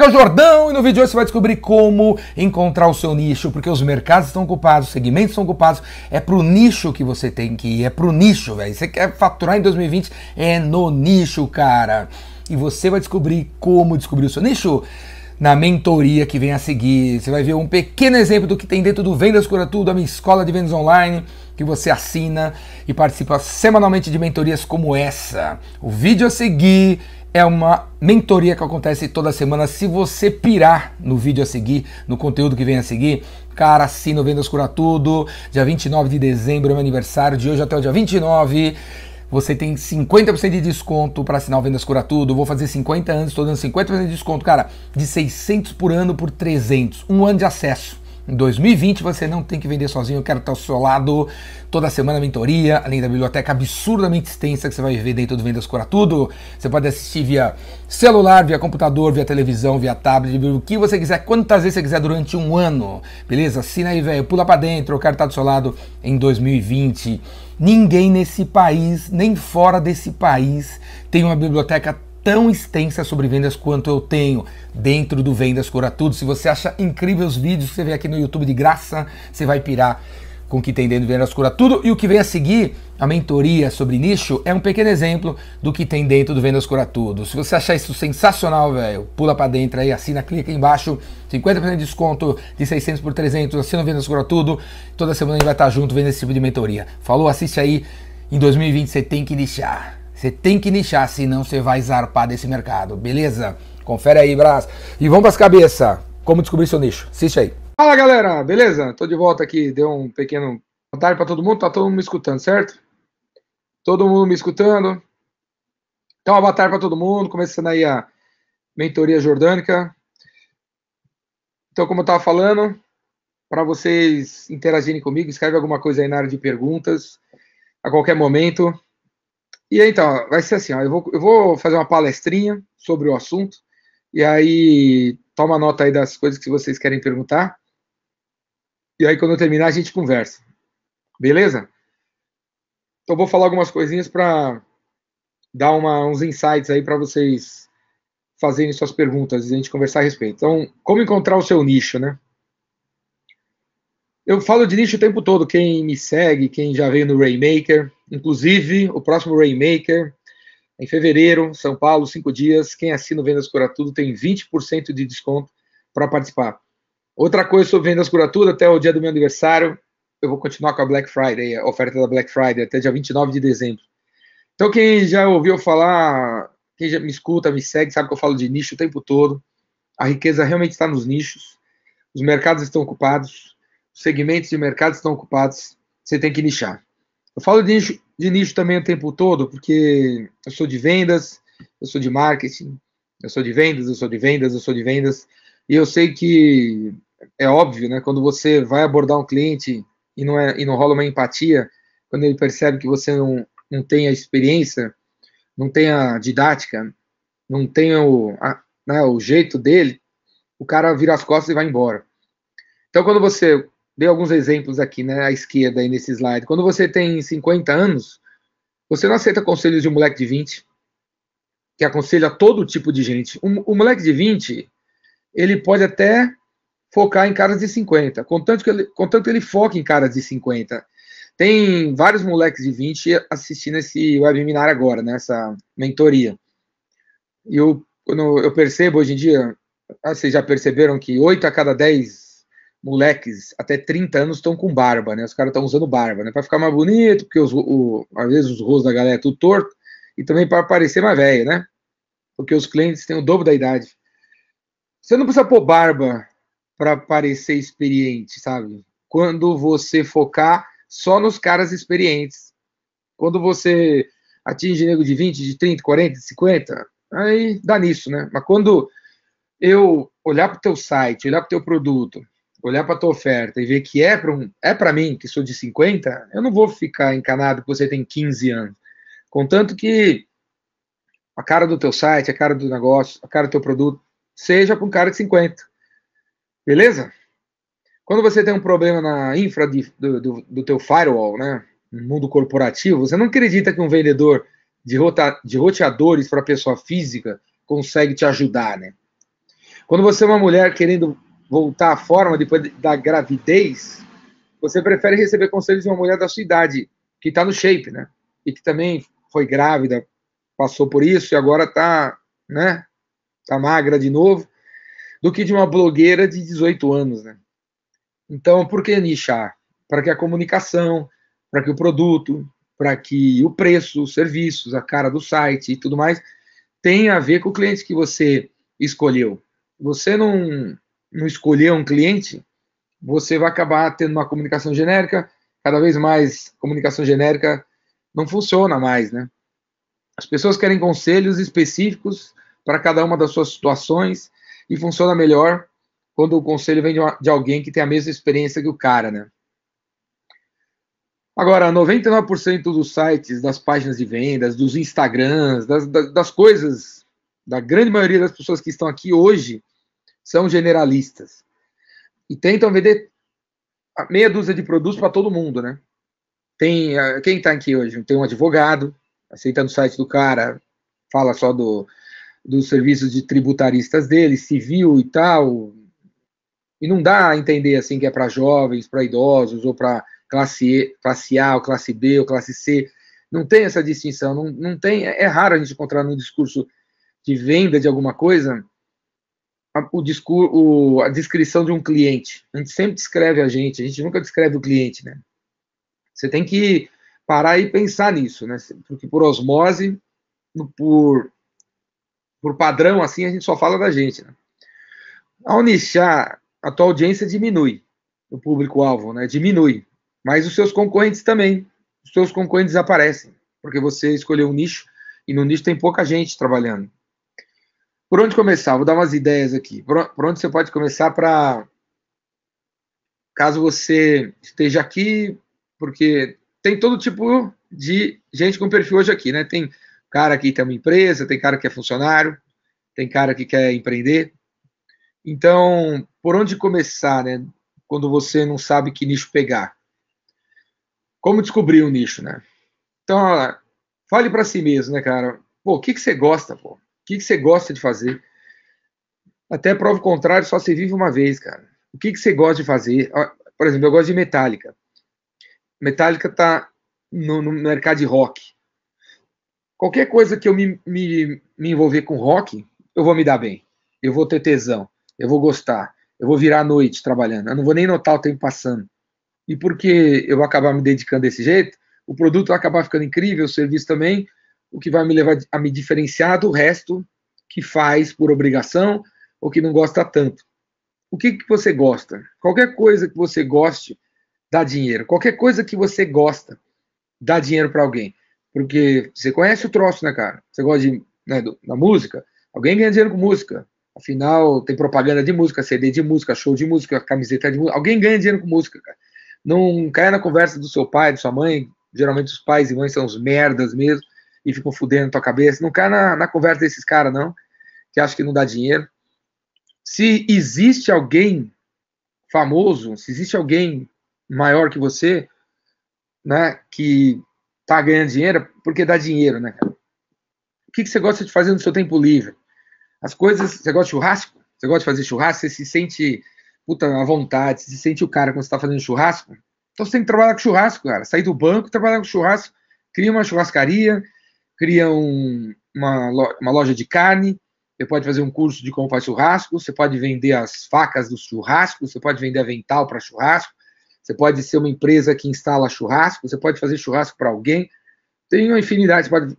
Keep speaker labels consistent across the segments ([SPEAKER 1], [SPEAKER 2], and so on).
[SPEAKER 1] aqui é o Jordão e no vídeo de hoje você vai descobrir como encontrar o seu nicho, porque os mercados estão ocupados, os segmentos estão ocupados, é pro nicho que você tem que ir, é pro nicho, velho. Você quer faturar em 2020, é no nicho, cara. E você vai descobrir como descobrir o seu nicho na mentoria que vem a seguir. Você vai ver um pequeno exemplo do que tem dentro do Vendas Cura Tudo, a minha escola de vendas online, que você assina e participa semanalmente de mentorias como essa. O vídeo a seguir é uma mentoria que acontece toda semana. Se você pirar no vídeo a seguir, no conteúdo que vem a seguir, cara, assina o Vendas Cura Tudo. Dia 29 de dezembro é meu aniversário, de hoje até o dia 29. Você tem 50% de desconto para assinar o Vendas Cura Tudo. Vou fazer 50 anos, estou dando 50% de desconto, cara, de 600 por ano por 300. Um ano de acesso. Em 2020 você não tem que vender sozinho, eu quero estar ao seu lado toda semana mentoria, além da biblioteca absurdamente extensa que você vai ver dentro do Vendas Cura Tudo. Você pode assistir via celular, via computador, via televisão, via tablet, o que você quiser, quantas vezes você quiser durante um ano. Beleza? Assina aí, velho, pula para dentro, eu quero estar do seu lado em 2020. Ninguém nesse país, nem fora desse país, tem uma biblioteca tão extensa sobre vendas quanto eu tenho dentro do Vendas Cura Tudo. Se você acha incrível os vídeos que você vê aqui no YouTube de graça, você vai pirar com o que tem dentro do Vendas Cura Tudo. E o que vem a seguir, a mentoria sobre nicho, é um pequeno exemplo do que tem dentro do Vendas Cura Tudo. Se você achar isso sensacional, velho, pula para dentro aí, assina, clica aí embaixo, 50% de desconto de 600 por 300, assina o Vendas Cura Tudo. Toda semana a gente vai estar junto vendo esse tipo de mentoria. Falou? Assiste aí. Em 2020 você tem que nichar. Você tem que nichar, senão você vai zarpar desse mercado, beleza? Confere aí, Brás. E vamos para as cabeças. Como descobrir seu nicho? Assiste aí. Fala, galera. Beleza? Tô de volta aqui. Deu um pequeno boa tarde para todo mundo. Tá todo mundo me escutando, certo? Todo mundo me escutando. Então, boa tarde para todo mundo. Começando aí a mentoria jordânica. Então, como eu estava falando, para vocês interagirem comigo, escreve alguma coisa aí na área de perguntas a qualquer momento. E aí, então, vai ser assim, ó, eu, vou, eu vou fazer uma palestrinha sobre o assunto, e aí toma nota aí das coisas que vocês querem perguntar, e aí quando eu terminar a gente conversa, beleza? Então vou falar algumas coisinhas para dar uma, uns insights aí para vocês fazerem suas perguntas e a gente conversar a respeito. Então, como encontrar o seu nicho, né? Eu falo de nicho o tempo todo, quem me segue, quem já veio no Rainmaker, inclusive o próximo Rainmaker, em fevereiro, São Paulo, cinco dias, quem assina o Vendas Cura Tudo tem 20% de desconto para participar. Outra coisa sobre Vendas Cura Tudo, até o dia do meu aniversário, eu vou continuar com a Black Friday, a oferta da Black Friday, até dia 29 de dezembro. Então, quem já ouviu falar, quem já me escuta, me segue, sabe que eu falo de nicho o tempo todo. A riqueza realmente está nos nichos, os mercados estão ocupados, segmentos de mercado estão ocupados, você tem que nichar. Eu falo de nicho, de nicho também o tempo todo, porque eu sou de vendas, eu sou de marketing, eu sou de vendas, eu sou de vendas, eu sou de vendas, e eu sei que é óbvio, né? Quando você vai abordar um cliente e não, é, e não rola uma empatia, quando ele percebe que você não, não tem a experiência, não tem a didática, não tem o, a, né, o jeito dele, o cara vira as costas e vai embora. Então, quando você dei alguns exemplos aqui, né, à esquerda aí nesse slide. Quando você tem 50 anos, você não aceita conselhos de um moleque de 20, que aconselha todo tipo de gente. O, moleque de 20, ele pode até focar em caras de 50, contanto que ele, contanto que ele foque em caras de 50. Tem vários moleques de 20 assistindo esse webinar agora, nessa né, mentoria. E eu, eu percebo hoje em dia, ah, vocês já perceberam que 8 a cada 10 moleques até 30 anos estão com barba, né? Os caras estão usando barba, né? Para ficar mais bonito, porque os, o, às vezes os rostos da galera é tudo torto, e também para parecer mais velho, né? Porque os clientes têm o dobro da idade. Você não precisa pôr barba para parecer experiente, sabe? Quando você focar só nos caras experientes. Quando você atinge nego de 20, de 30, 40, 50, aí dá nisso, né? Mas quando eu olhar para o teu site, olhar para o teu produto, olhar para tua oferta e ver que é para um, é para mim, que sou de 50, eu não vou ficar encanado que você tem 15 anos. Contanto que a cara do teu site, a cara do negócio, a cara do teu produto, seja para um cara de 50. Beleza? Quando você tem um problema na infra de, do, do, do, teu firewall, né, no mundo corporativo, você não acredita que um vendedor de, rota, de roteadores para pessoa física consegue te ajudar, né? Quando você é uma mulher querendo voltar à forma depois da gravidez, você prefere receber conselhos de uma mulher da sua idade, que está no shape, né? E que também foi grávida, passou por isso e agora está, né? Tá magra de novo, do que de uma blogueira de 18 anos, né? Então, por que nichar? Para que a comunicação, para que o produto, para que o preço, os serviços, a cara do site e tudo mais tenha a ver com o cliente que você escolheu. Você não, não escolheu um cliente, você vai acabar tendo uma comunicação genérica, cada vez mais comunicação genérica não funciona mais, né? As pessoas querem conselhos específicos para cada uma das suas situações e funciona melhor quando o conselho vem de, uma, de alguém que tem a mesma experiência que o cara, né? Agora, 99% dos sites, das páginas de vendas, dos Instagrams, das, das, das coisas, da grande maioria das pessoas que estão aqui hoje, são generalistas. E tentam vender meia dúzia de produtos para todo mundo, né? Tem, eh, quem está aqui hoje? Tem um advogado, aceita no site do cara, fala só do, dos serviços de tributaristas dele, civil e tal. E não dá a entender assim que é para jovens, para idosos ou para classe, e, classe A, ou classe B, ou classe C. Não tem essa distinção, não, não tem. É, é raro a gente encontrar no discurso de venda de alguma coisa a, o discurso, a descrição de um cliente. A gente sempre descreve a gente, a gente nunca descreve o cliente, né? Você tem que parar e pensar nisso, né? Porque por osmose, por, por padrão, assim, a gente só fala da gente, né? Ao nichar, a tua audiência diminui, o público-alvo, né? Diminui. Mas os seus concorrentes também. Os seus concorrentes desaparecem, porque você escolheu um nicho e no nicho tem pouca gente trabalhando. Por onde começar? Vou dar umas ideias aqui. Por, onde você pode começar para. Caso você esteja aqui, porque tem todo tipo de gente com perfil hoje aqui, né? Tem cara que tem uma empresa, tem cara que é funcionário, tem cara que quer empreender. Então, por onde começar, né? Quando você não sabe que nicho pegar? Como descobrir um nicho, né? Então, fale para si mesmo, né, cara? Pô, o que, que você gosta, pô? Que, que você gosta de fazer? Até prova o contrário, só se vive uma vez, cara. O que, que você gosta de fazer? Por exemplo, eu gosto de Metallica. Metallica tá no, no mercado de rock. Qualquer coisa que eu me, me, me envolver com rock, eu vou me dar bem. Eu vou ter tesão. Eu vou gostar. Eu vou virar a noite trabalhando. Eu não vou nem notar o tempo passando. E porque eu vou acabar me dedicando desse jeito, o produto vai acabar ficando incrível, o serviço também, o que vai me levar a me diferenciar do resto que faz por obrigação ou que não gosta tanto. O que, que você gosta? Qualquer coisa que você goste dá dinheiro. Qualquer coisa que você gosta dá dinheiro para alguém. Porque você conhece o troço, né, cara? Você gosta de, né, do, da música? Alguém ganha dinheiro com música. Afinal, tem propaganda de música, CD de música, show de música, camiseta de música. Alguém ganha dinheiro com música, cara. Não caia na conversa do seu pai, de sua mãe. Geralmente os pais e mães são os merdas mesmo e ficam fudendo tua cabeça. Não caia na, na conversa desses caras, não, que acha que não dá dinheiro. Se existe alguém famoso, se existe alguém maior que você, né, que tá ganhando dinheiro, porque dá dinheiro, né, cara? O que, que você gosta de fazer no seu tempo livre? As coisas, você gosta de churrasco? Você gosta de fazer churrasco? Você se sente puta, à vontade, se sente o cara quando você está fazendo churrasco. Então você tem que trabalhar com churrasco, cara. Sair do banco trabalhar com churrasco. Cria uma churrascaria, cria um, uma, uma loja de carne, você pode fazer um curso de como faz churrasco, você pode vender as facas do churrasco, você pode vender avental para churrasco, você pode ser uma empresa que instala churrasco, você pode fazer churrasco para alguém. Tem uma infinidade, você pode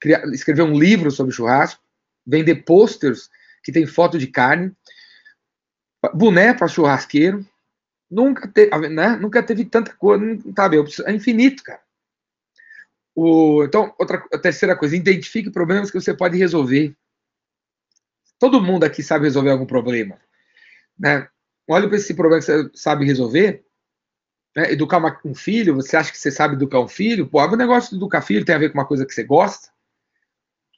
[SPEAKER 1] criar, escrever um livro sobre churrasco, vender posters que tem foto de carne boné para churrasqueiro. Nunca, teve, né? nunca teve tanta coisa, sabe? É infinito, cara. O, então, outra, a terceira coisa, identifique problemas que você pode resolver. Todo mundo aqui sabe resolver algum problema. Né? Olha para esse problema que você sabe resolver. Né? Educar uma, um filho, você acha que você sabe educar um filho? Pô, o negócio de educar filho tem a ver com uma coisa que você gosta.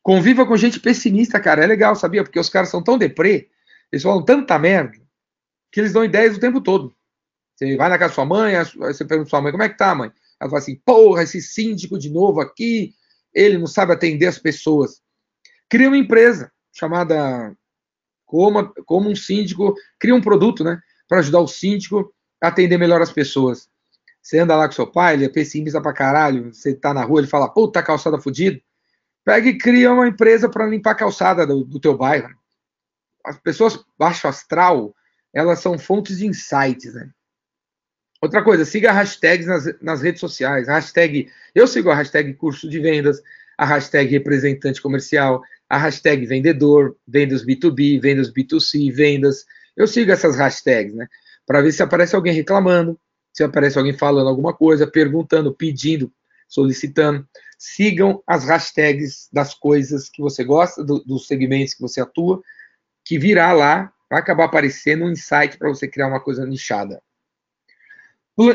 [SPEAKER 1] Conviva com gente pessimista, cara. É legal, sabia? Porque os caras são tão deprê, eles falam tanta merda, que eles dão ideias o tempo todo. Você vai na casa da sua mãe, você pergunta pra sua mãe, como é que tá, mãe? Ela fala assim, porra, esse síndico de novo aqui, ele não sabe atender as pessoas. Cria uma empresa chamada Como, como um síndico cria um produto, né? Para ajudar o síndico a atender melhor as pessoas. Você anda lá com seu pai, ele é pessimista pra caralho, você tá na rua, ele fala, puta, calçada fodida. Pega e cria uma empresa para limpar a calçada do, do teu bairro. As pessoas baixo astral, elas são fontes de insights, né? Outra coisa, siga hashtags nas, nas redes sociais. hashtag, eu sigo a hashtag curso de vendas, a hashtag representante comercial, a hashtag vendedor, vendas B2B, vendas B2C, vendas. Eu sigo essas hashtags, né? Para ver se aparece alguém reclamando, se aparece alguém falando alguma coisa, perguntando, pedindo, solicitando. Sigam as hashtags das coisas que você gosta, do, dos segmentos que você atua, que virá lá, vai acabar aparecendo um insight para você criar uma coisa nichada.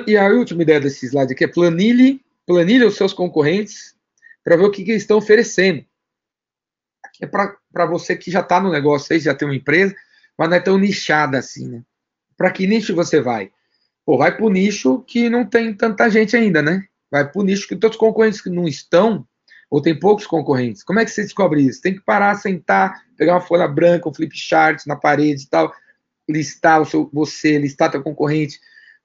[SPEAKER 1] E a última ideia desse slide aqui é planilhe, planilhe os seus concorrentes para ver o que, que, eles estão oferecendo. É para você que já está no negócio aí, já tem uma empresa, mas não é tão nichada assim, né? Para que nicho você vai? Pô, vai para o nicho que não tem tanta gente ainda, né? Vai para o nicho que todos os concorrentes que não estão, ou tem poucos concorrentes. Como é que você descobre isso? Tem que parar, sentar, pegar uma folha branca, um flip chart na parede e tal, listar o seu, você, listar teu concorrente,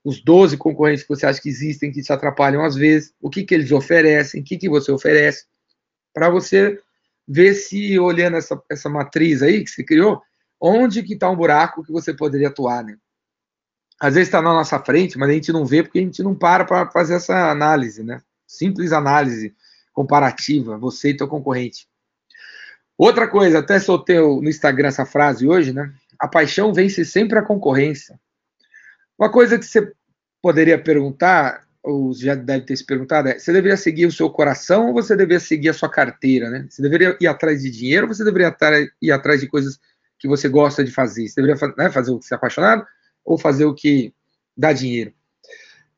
[SPEAKER 1] os 12 concorrentes que você acha que existem, que te atrapalham às vezes, o que, que eles oferecem, o que, que você oferece, para você ver se, olhando essa, essa matriz aí que você criou, onde que está um buraco que você poderia atuar, né? às vezes está na nossa frente, mas a gente não vê porque a gente não para para fazer essa análise, né? Simples análise comparativa, você e teu concorrente. Outra coisa, até soltei no Instagram essa frase hoje, né? A paixão vence sempre a concorrência. Uma coisa que você poderia perguntar, ou já deve ter se perguntado, é: você deveria seguir o seu coração ou você deveria seguir a sua carteira, né? Você deveria ir atrás de dinheiro ou você deveria ir atrás de coisas que você gosta de fazer? Você deveria né, fazer o que você é apaixonado ou fazer o que dá dinheiro.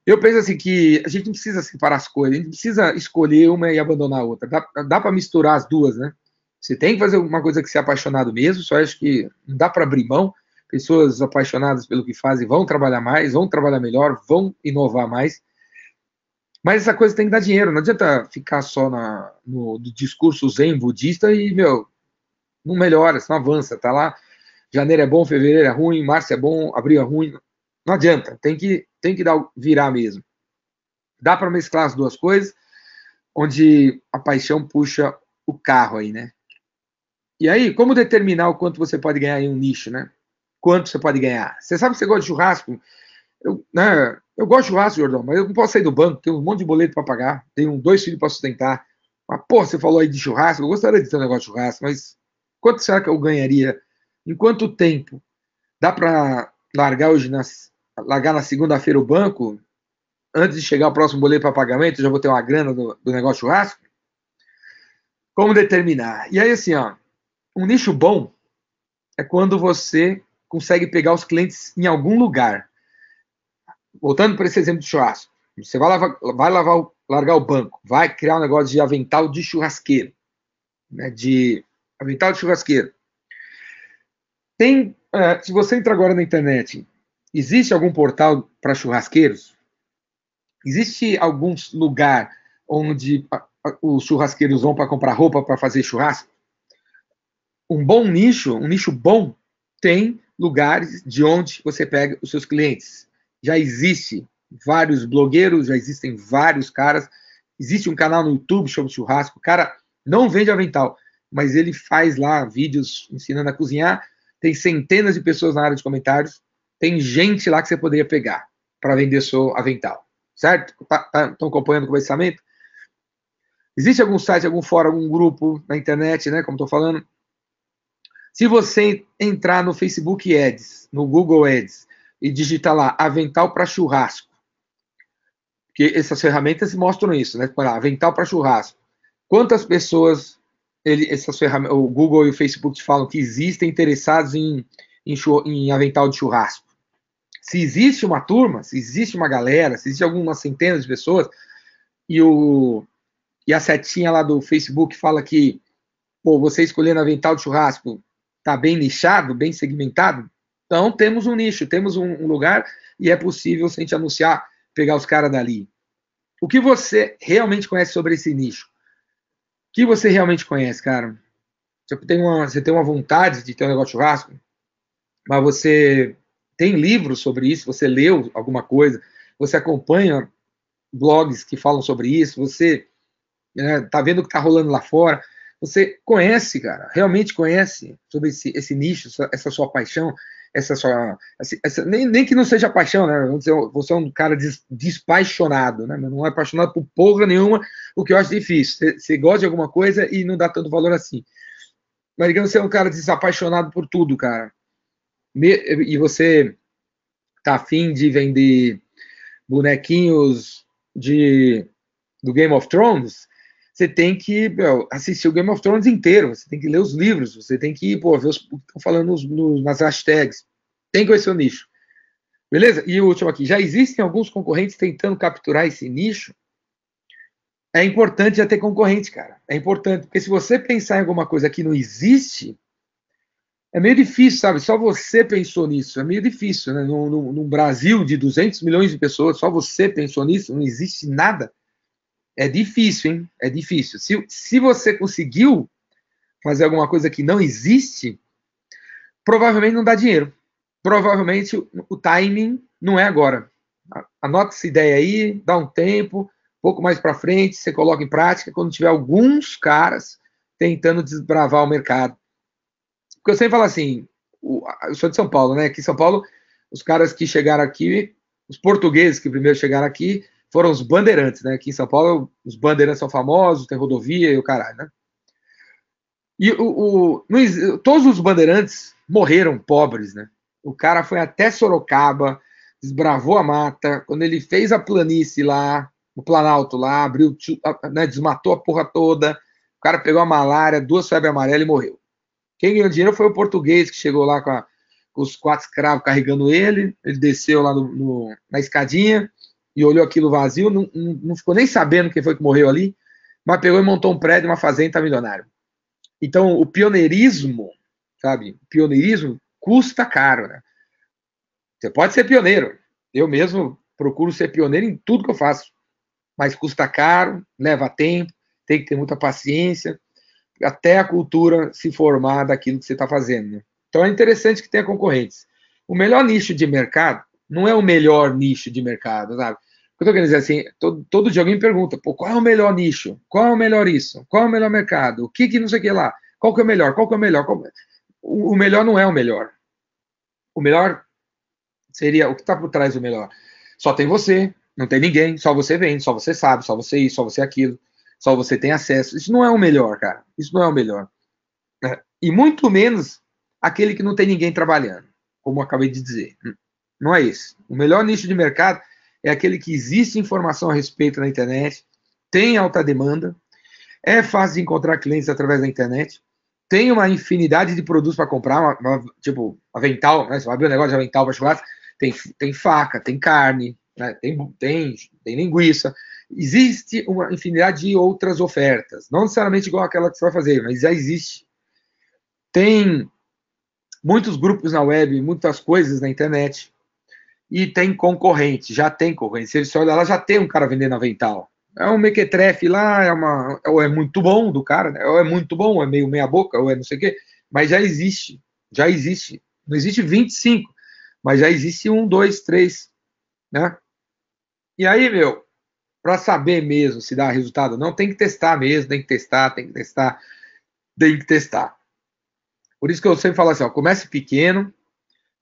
[SPEAKER 1] Eu penso assim que a gente não precisa separar as coisas, a gente precisa escolher uma e abandonar a outra. Dá, dá para misturar as duas, né? Você tem que fazer uma coisa que você é apaixonado mesmo, só acho que não dá para abrir mão. Pessoas apaixonadas pelo que fazem vão trabalhar mais, vão trabalhar melhor, vão inovar mais. Mas essa coisa tem que dar dinheiro, não adianta ficar só na, no, discurso zen budista e, meu, não melhora, não avança, tá lá janeiro é bom, fevereiro é ruim, março é bom, abril é ruim. Não adianta, tem que, tem que dar, virar mesmo. Dá para mesclar as duas coisas, onde a paixão puxa o carro aí, né? E aí, como determinar o quanto você pode ganhar em um nicho, né? Quanto você pode ganhar? Você sabe que você gosta de churrasco? Eu, né, eu gosto de churrasco, Jordão, mas eu não posso sair do banco, tenho um monte de boleto para pagar, tenho dois filhos para sustentar. Mas, pô, você falou aí de churrasco, eu gostaria de ter um negócio de churrasco, mas quanto será que eu ganharia em quanto tempo? Dá para largar hoje nas, largar na segunda-feira o banco? Antes de chegar o próximo boleto para pagamento, já vou ter uma grana do, do negócio churrasco? Como determinar? E aí, assim, ó, um nicho bom é quando você consegue pegar os clientes em algum lugar. Voltando para esse exemplo de churrasco. Você vai, lavar, vai lavar, largar o banco, vai criar um negócio de avental de churrasqueiro. Né, de avental de churrasqueiro. Tem, uh, se você entra agora na internet, existe algum portal para churrasqueiros? Existe algum lugar onde os churrasqueiros vão para comprar roupa para fazer churrasco? Um bom nicho, um nicho bom, tem lugares de onde você pega os seus clientes. Já existe vários blogueiros, já existem vários caras. Existe um canal no YouTube sobre churrasco. O cara não vende avental, mas ele faz lá vídeos ensinando a cozinhar tem centenas de pessoas na área de comentários, tem gente lá que você poderia pegar para vender seu avental, certo? Estão tá, tá, acompanhando o conversamento? Existe algum site, algum fórum, algum grupo na internet, né, como estou falando? Se você entrar no Facebook Ads, no Google Ads, e digitar lá avental para churrasco, que essas ferramentas mostram isso, né? Avental para churrasco. Quantas pessoas ele, essas ferramentas, o Google e o Facebook te falam que existem interessados em, em, em avental de churrasco. Se existe uma turma, se existe uma galera, se existe algumas centenas de pessoas, e, o, e a setinha lá do Facebook fala que pô, você escolhendo avental de churrasco está bem nichado, bem segmentado, então temos um nicho, temos um, um lugar e é possível, se a gente anunciar, pegar os caras dali. O que você realmente conhece sobre esse nicho? que você realmente conhece, cara? Você tem uma, você tem uma vontade de ter um negócio de churrasco? mas você tem livros sobre isso, você leu alguma coisa, você acompanha blogs que falam sobre isso, você né, tá vendo o que tá rolando lá fora, você conhece, cara, realmente conhece sobre esse, esse nicho, essa sua paixão, essa sua. Essa, essa, nem, nem que não seja paixão, né? Vamos dizer, você é um cara des, despaixonado, né? Não é apaixonado por porra nenhuma, o que eu acho difícil. Você, você gosta de alguma coisa e não dá tanto valor assim. Mas digamos você é um cara desapaixonado por tudo, cara. E você tá afim de vender bonequinhos de do Game of Thrones, você tem que meu, assistir o Game of Thrones inteiro, você tem que ler os livros, você tem que pô, ver os que estão falando nos, nos, nas hashtags, tem que conhecer o nicho. Beleza? E o último aqui, já existem alguns concorrentes tentando capturar esse nicho? É importante já ter concorrente, cara. É importante, porque se você pensar em alguma coisa que não existe, é meio difícil, sabe? Só você pensou nisso, é meio difícil, né? No, no Brasil de 200 milhões de pessoas, só você pensou nisso, não existe nada é difícil, hein? É difícil. Se, se você conseguiu fazer alguma coisa que não existe, provavelmente não dá dinheiro. Provavelmente o, timing não é agora. Anota essa ideia aí, dá um tempo, um pouco mais para frente, você coloca em prática quando tiver alguns caras tentando desbravar o mercado. Porque eu sempre falo assim, eu sou de São Paulo, né? Aqui em São Paulo, os caras que chegaram aqui, os portugueses que primeiro chegaram aqui, foram os bandeirantes, né? Aqui em São Paulo, os bandeirantes são famosos, tem rodovia e o caralho, né? E o, o todos os bandeirantes morreram pobres, né? O cara foi até Sorocaba, desbravou a mata, quando ele fez a planície lá, o Planalto lá, abriu, né, desmatou a porra toda, o cara pegou a malária, duas febres amarelas e morreu. Quem ganhou dinheiro foi o português que chegou lá com, a, com os quatro escravos carregando ele, ele desceu lá no, no, na escadinha, e olhou aquilo vazio, não, não, ficou nem sabendo quem foi que morreu ali, mas pegou e montou um prédio, uma fazenda, milionário. Então, o pioneirismo, sabe? O pioneirismo custa caro, né? Você pode ser pioneiro. Eu mesmo procuro ser pioneiro em tudo que eu faço. Mas custa caro, leva tempo, tem que ter muita paciência, até a cultura se formar daquilo que você está fazendo. Né? Então é interessante que tenha concorrentes. O melhor nicho de mercado não é o melhor nicho de mercado, sabe? eu tô querendo dizer assim, todo, todo dia alguém pergunta, pô, qual é o melhor nicho? Qual é o melhor isso? Qual é o melhor mercado? O que que não sei o que lá? Qual que é o melhor? Qual que é o melhor? Qual... O, o melhor não é o melhor. O melhor seria o que está por trás do melhor. Só tem você, não tem ninguém, só você vende, só você sabe, só você isso, só você aquilo, só você tem acesso. Isso não é o melhor, cara. Isso não é o melhor. É. E muito menos aquele que não tem ninguém trabalhando, como eu acabei de dizer. Não é isso. O melhor nicho de mercado é aquele que existe informação a respeito na internet, tem alta demanda, é fácil de encontrar clientes através da internet, tem uma infinidade de produtos para comprar, uma, uma, tipo avental, né? Você vai abrir um negócio de avental para chocolate, tem, tem faca, tem carne, né? tem, tem, tem linguiça. Existe uma infinidade de outras ofertas, não necessariamente igual aquela que você vai fazer, mas já existe. Tem muitos grupos na web, muitas coisas na internet e tem concorrente, já tem concorrente. Se você olhar lá, já tem um cara vendendo avental. É um mequetrefe lá, é uma, ou é muito bom do cara, né? ou é muito bom, ou é meio meia boca, ou é não sei o quê, mas já existe, já existe. Não existe 25, mas já existe um, dois, três, né? E aí, meu, para saber mesmo se dá resultado ou não, tem que testar mesmo, tem que testar, tem que testar, tem que testar. Por isso que eu sempre falo assim, ó, comece pequeno,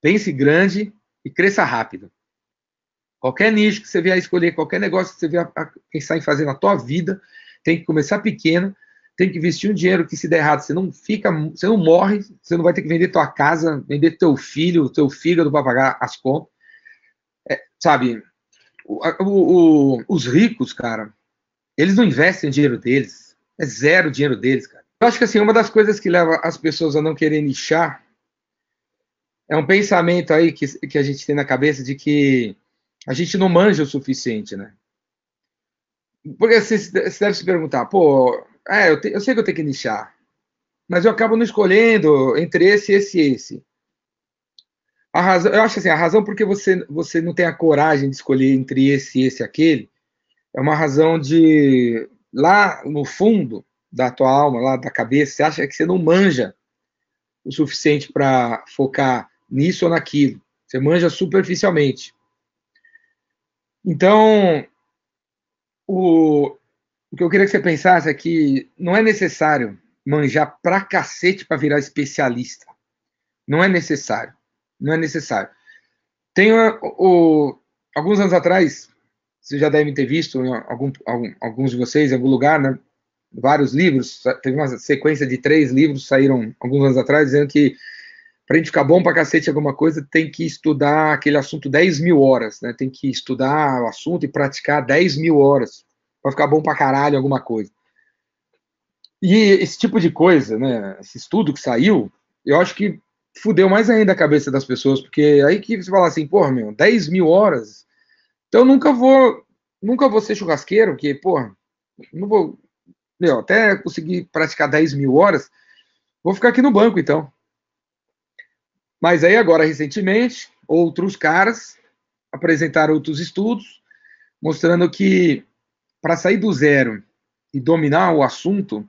[SPEAKER 1] pense grande e cresça rápido. Qualquer nicho que você vier a escolher, qualquer negócio que você vier a pensar em fazer na tua vida, tem que começar pequeno, tem que investir um dinheiro que se der errado, você não fica, você não morre, você não vai ter que vender tua casa, vender teu filho, teu fígado para pagar as contas. É, sabe, o, o, os ricos, cara, eles não investem o dinheiro deles, é zero o dinheiro deles, cara. Eu acho que assim, uma das coisas que leva as pessoas a não querer nichar é um pensamento aí que, que a gente tem na cabeça de que a gente não manja o suficiente, né? Porque você, você deve se perguntar, pô, é, eu, te, eu, sei que eu tenho que nichar, mas eu acabo não escolhendo entre esse, esse e esse. A razão, eu acho assim, a razão porque você, você não tem a coragem de escolher entre esse, esse e aquele, é uma razão de, lá no fundo da tua alma, lá da cabeça, você acha que você não manja o suficiente para focar nisso ou naquilo. Você manja superficialmente. Então, o, o que eu queria que você pensasse é que não é necessário manjar pra cacete para virar especialista. Não é necessário. Não é necessário. Tem o, alguns anos atrás, vocês já devem ter visto, algum, algum, alguns de vocês, em algum lugar, né? Vários livros, teve uma sequência de três livros saíram alguns anos atrás, dizendo que para a gente ficar bom para cacete alguma coisa, tem que estudar aquele assunto 10 mil horas, né? Tem que estudar o assunto e praticar 10 mil horas para ficar bom para caralho alguma coisa. E esse tipo de coisa, né? Esse estudo que saiu, eu acho que fudeu mais ainda a cabeça das pessoas, porque aí que você fala assim, porra, meu, 10 mil horas, então nunca vou, nunca vou ser churrasqueiro, porque, porra, não vou, meu, até conseguir praticar 10 mil horas, vou ficar aqui no banco, então. Mas aí agora, recentemente, outros caras apresentaram outros estudos, mostrando que para sair do zero e dominar o assunto,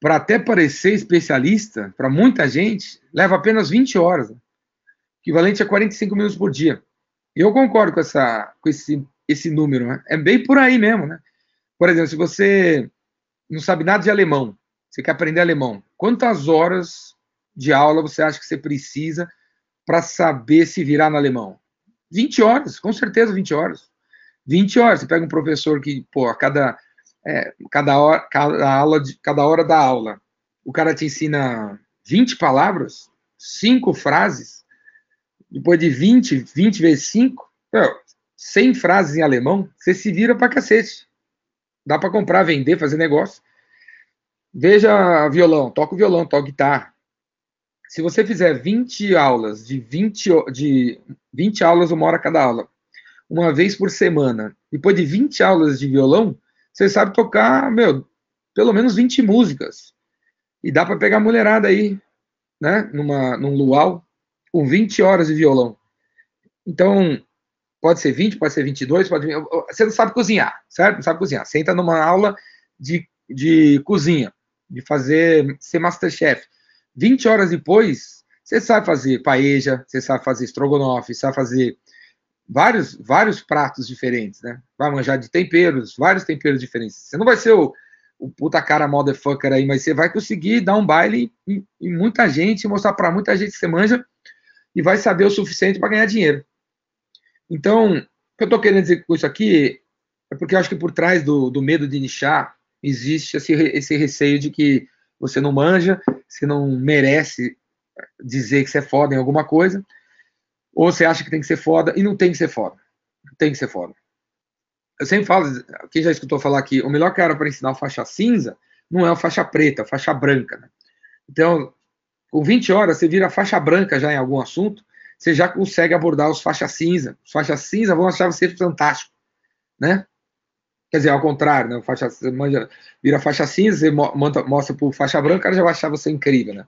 [SPEAKER 1] para até parecer especialista, para muita gente, leva apenas 20 horas, equivalente a 45 minutos por dia. Eu concordo com, essa, com esse, esse número, né? é bem por aí mesmo. Né? Por exemplo, se você não sabe nada de alemão, você quer aprender alemão, quantas horas de aula você acha que você precisa para saber se virar no alemão? 20 horas, com certeza 20 horas. 20 horas. Você pega um professor que, pô, a cada é, cada, hora, cada, aula de, cada hora da aula, o cara te ensina 20 palavras, 5 frases, depois de 20, 20 vezes 5, meu, 100 frases em alemão, você se vira pra cacete. Dá para comprar, vender, fazer negócio. Veja violão, toca o violão, toca guitarra. Se você fizer 20 aulas, de 20, de 20 aulas, uma hora cada aula, uma vez por semana, depois de 20 aulas de violão, você sabe tocar, meu, pelo menos 20 músicas. E dá para pegar mulherada aí, né, numa, num luau, com 20 horas de violão. Então, pode ser 20, pode ser 22, pode... Você não sabe cozinhar, certo? Não sabe cozinhar. Você entra numa aula de, de cozinha, de fazer, ser masterchef. 20 horas depois, você sabe fazer paeja, você sabe fazer estrogonofe, sabe fazer vários, vários pratos diferentes, né? Vai manjar de temperos, vários temperos diferentes. Você não vai ser o, o puta cara motherfucker aí, mas você vai conseguir dar um baile em, em muita gente, mostrar para muita gente que você manja e vai saber o suficiente para ganhar dinheiro. Então, o que eu estou querendo dizer com isso aqui é porque eu acho que por trás do, do medo de nichar existe esse, esse receio de que você não manja, você não merece dizer que você é foda em alguma coisa, ou você acha que tem que ser foda e não tem que ser foda. Tem que ser foda. Eu sempre falo, quem já escutou falar aqui, o melhor cara para ensinar faixa cinza não é o faixa preta, é faixa branca. Né? Então, com 20 horas, você vira faixa branca já em algum assunto, você já consegue abordar os faixas cinza. Os faixas cinza vão achar você fantástico, né? Quer dizer, ao contrário, né? Faixa, manja, vira faixa cinza, você mostra para faixa branca, cara já vai achar você incrível, né?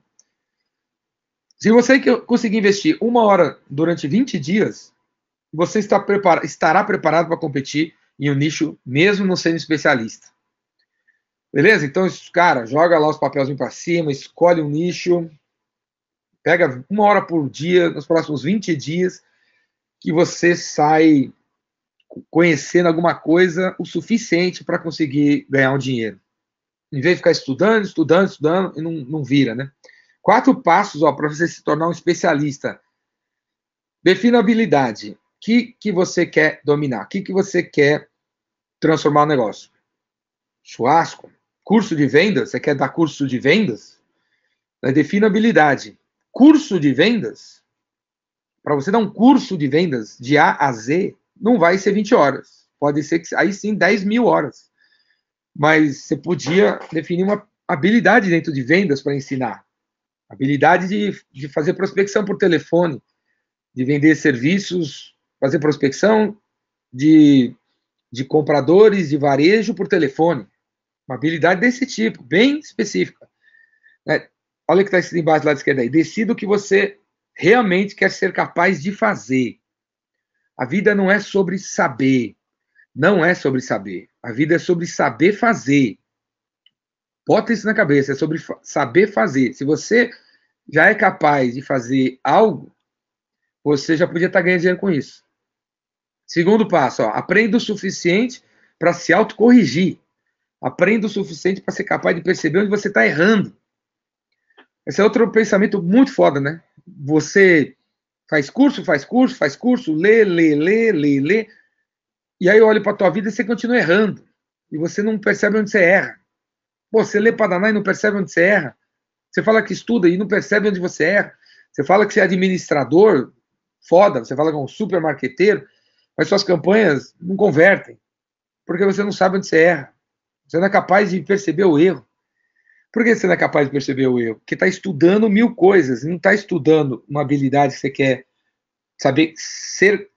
[SPEAKER 1] Se você conseguir investir uma hora durante 20 dias, você está prepar estará preparado para competir em um nicho, mesmo não sendo especialista. Beleza? Então, cara, joga lá os papéis para cima, escolhe um nicho, pega uma hora por dia, nos próximos 20 dias, que você sai conhecendo alguma coisa o suficiente para conseguir ganhar um dinheiro. Em vez de ficar estudando, estudando, estudando, e não, não vira, né? Quatro passos para você se tornar um especialista. Defina habilidade. O que, que você quer dominar? O que, que você quer transformar no negócio? Churrasco? Curso de vendas? Você quer dar curso de vendas? Defina habilidade. Curso de vendas? Para você dar um curso de vendas de A a Z, não vai ser 20 horas. Pode ser que aí sim 10 mil horas. Mas você podia definir uma habilidade dentro de vendas para ensinar. Habilidade de, de fazer prospecção por telefone, de vender serviços, fazer prospecção de, de compradores de varejo por telefone. Uma habilidade desse tipo, bem específica. É, olha o que está escrito embaixo lá da esquerda aí. Decida o que você realmente quer ser capaz de fazer. A vida não é sobre saber. Não é sobre saber. A vida é sobre saber fazer. Bota isso na cabeça, é sobre saber fazer. Se você já é capaz de fazer algo, você já podia estar ganhando dinheiro com isso. Segundo passo, aprenda o suficiente para se autocorrigir. Aprenda o suficiente para ser capaz de perceber onde você está errando. Esse é outro pensamento muito foda, né? Você faz curso, faz curso, faz curso, lê, lê, lê, lê, lê. E aí olha para tua vida e você continua errando. E você não percebe onde você erra. Pô, você lê para e não percebe onde você erra. Você fala que estuda e não percebe onde você erra. Você fala que você é administrador, foda. Você fala que é um super marqueteiro, mas suas campanhas não convertem. Porque você não sabe onde você erra. Você não é capaz de perceber o erro. Por que você não é capaz de perceber o erro? Porque está estudando mil coisas, não está estudando uma habilidade que você quer saber ser,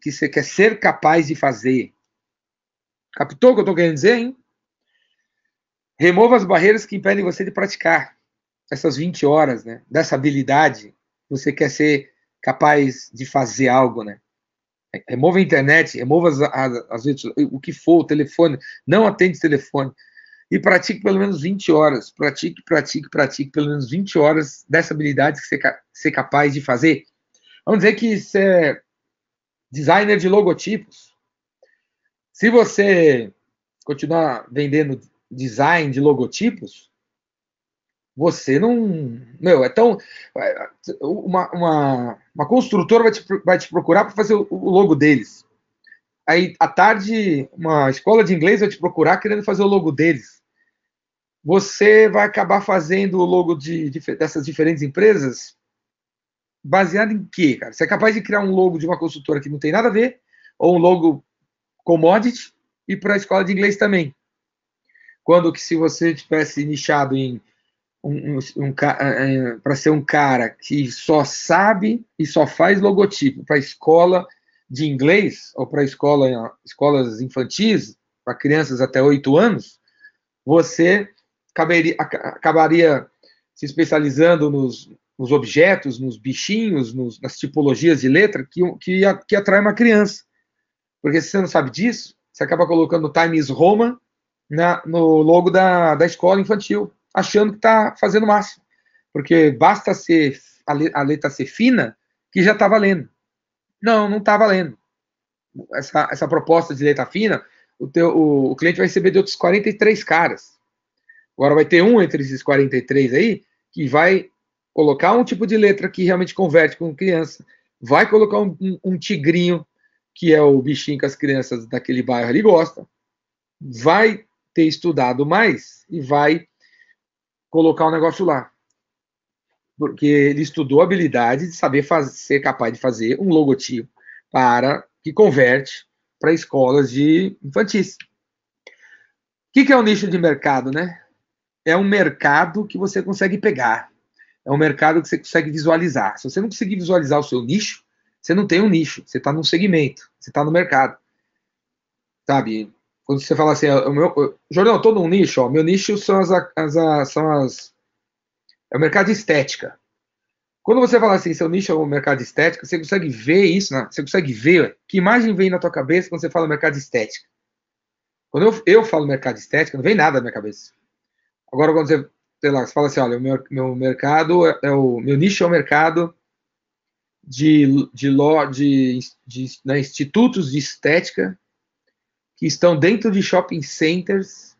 [SPEAKER 1] que você quer ser capaz de fazer. Captou o que eu estou querendo dizer, hein? Remova as barreiras que impedem você de praticar essas 20 horas, né? Dessa habilidade, você quer ser capaz de fazer algo, né? Remova a internet, remova as, as, as, o que for, o telefone, não atende telefone e pratique pelo menos 20 horas. Pratique, pratique, pratique pelo menos 20 horas dessa habilidade que você ser capaz de fazer. Vamos dizer que você é designer de logotipos. Se você continuar vendendo design de logotipos, você não. Meu, é tão. Uma, uma, uma construtora vai te, vai te procurar para fazer o logo deles. Aí, à tarde, uma escola de inglês vai te procurar querendo fazer o logo deles você vai acabar fazendo o logo de, de, dessas diferentes empresas baseado em quê, cara? Você é capaz de criar um logo de uma consultora que não tem nada a ver, ou um logo commodity, e para a escola de inglês também. Quando que se você tivesse nichado em um, um, um é, é, para ser um cara que só sabe e só faz logotipo para escola de inglês ou para escola escolas infantis para crianças até 8 anos, você acabaria, acabaria se especializando nos, nos, objetos, nos bichinhos, nos, nas tipologias de letra que, que, que atrai uma criança. Porque se você não sabe disso, você acaba colocando Times Roman na, no logo da, da escola infantil, achando que está fazendo máximo. Porque basta ser a, a letra ser fina que já está valendo. Não, não está valendo. Essa, essa proposta de letra fina, o, teu, o, o cliente vai receber de outros 43 caras. Agora vai ter um entre esses 43 aí que vai colocar um tipo de letra que realmente converte com criança, vai colocar um, um, um tigrinho, que é o bichinho que as crianças daquele bairro ali gostam, vai ter estudado mais e vai colocar o um negócio lá. Porque ele estudou a habilidade de saber fazer, ser capaz de fazer um logotipo para que converte para escolas de infantis. O que, que é um nicho de mercado, né? É um mercado que você consegue pegar. É um mercado que você consegue visualizar. Se você não conseguir visualizar o seu nicho, você não tem um nicho. Você está num segmento. Você está no mercado. Sabe? Quando você fala assim, o meu, Jordão, estou num nicho. Ó, meu nicho são as, as, são as. É o mercado de estética. Quando você fala assim, seu nicho é o mercado de estética, você consegue ver isso, né? você consegue ver que imagem vem na tua cabeça quando você fala mercado de estética. Quando eu, eu falo mercado de estética, não vem nada na minha cabeça. Agora, quando você, sei lá, você fala assim, olha, o meu, meu mercado é, é o meu nicho é o mercado de, de, lo, de, de né, institutos de estética que estão dentro de shopping centers,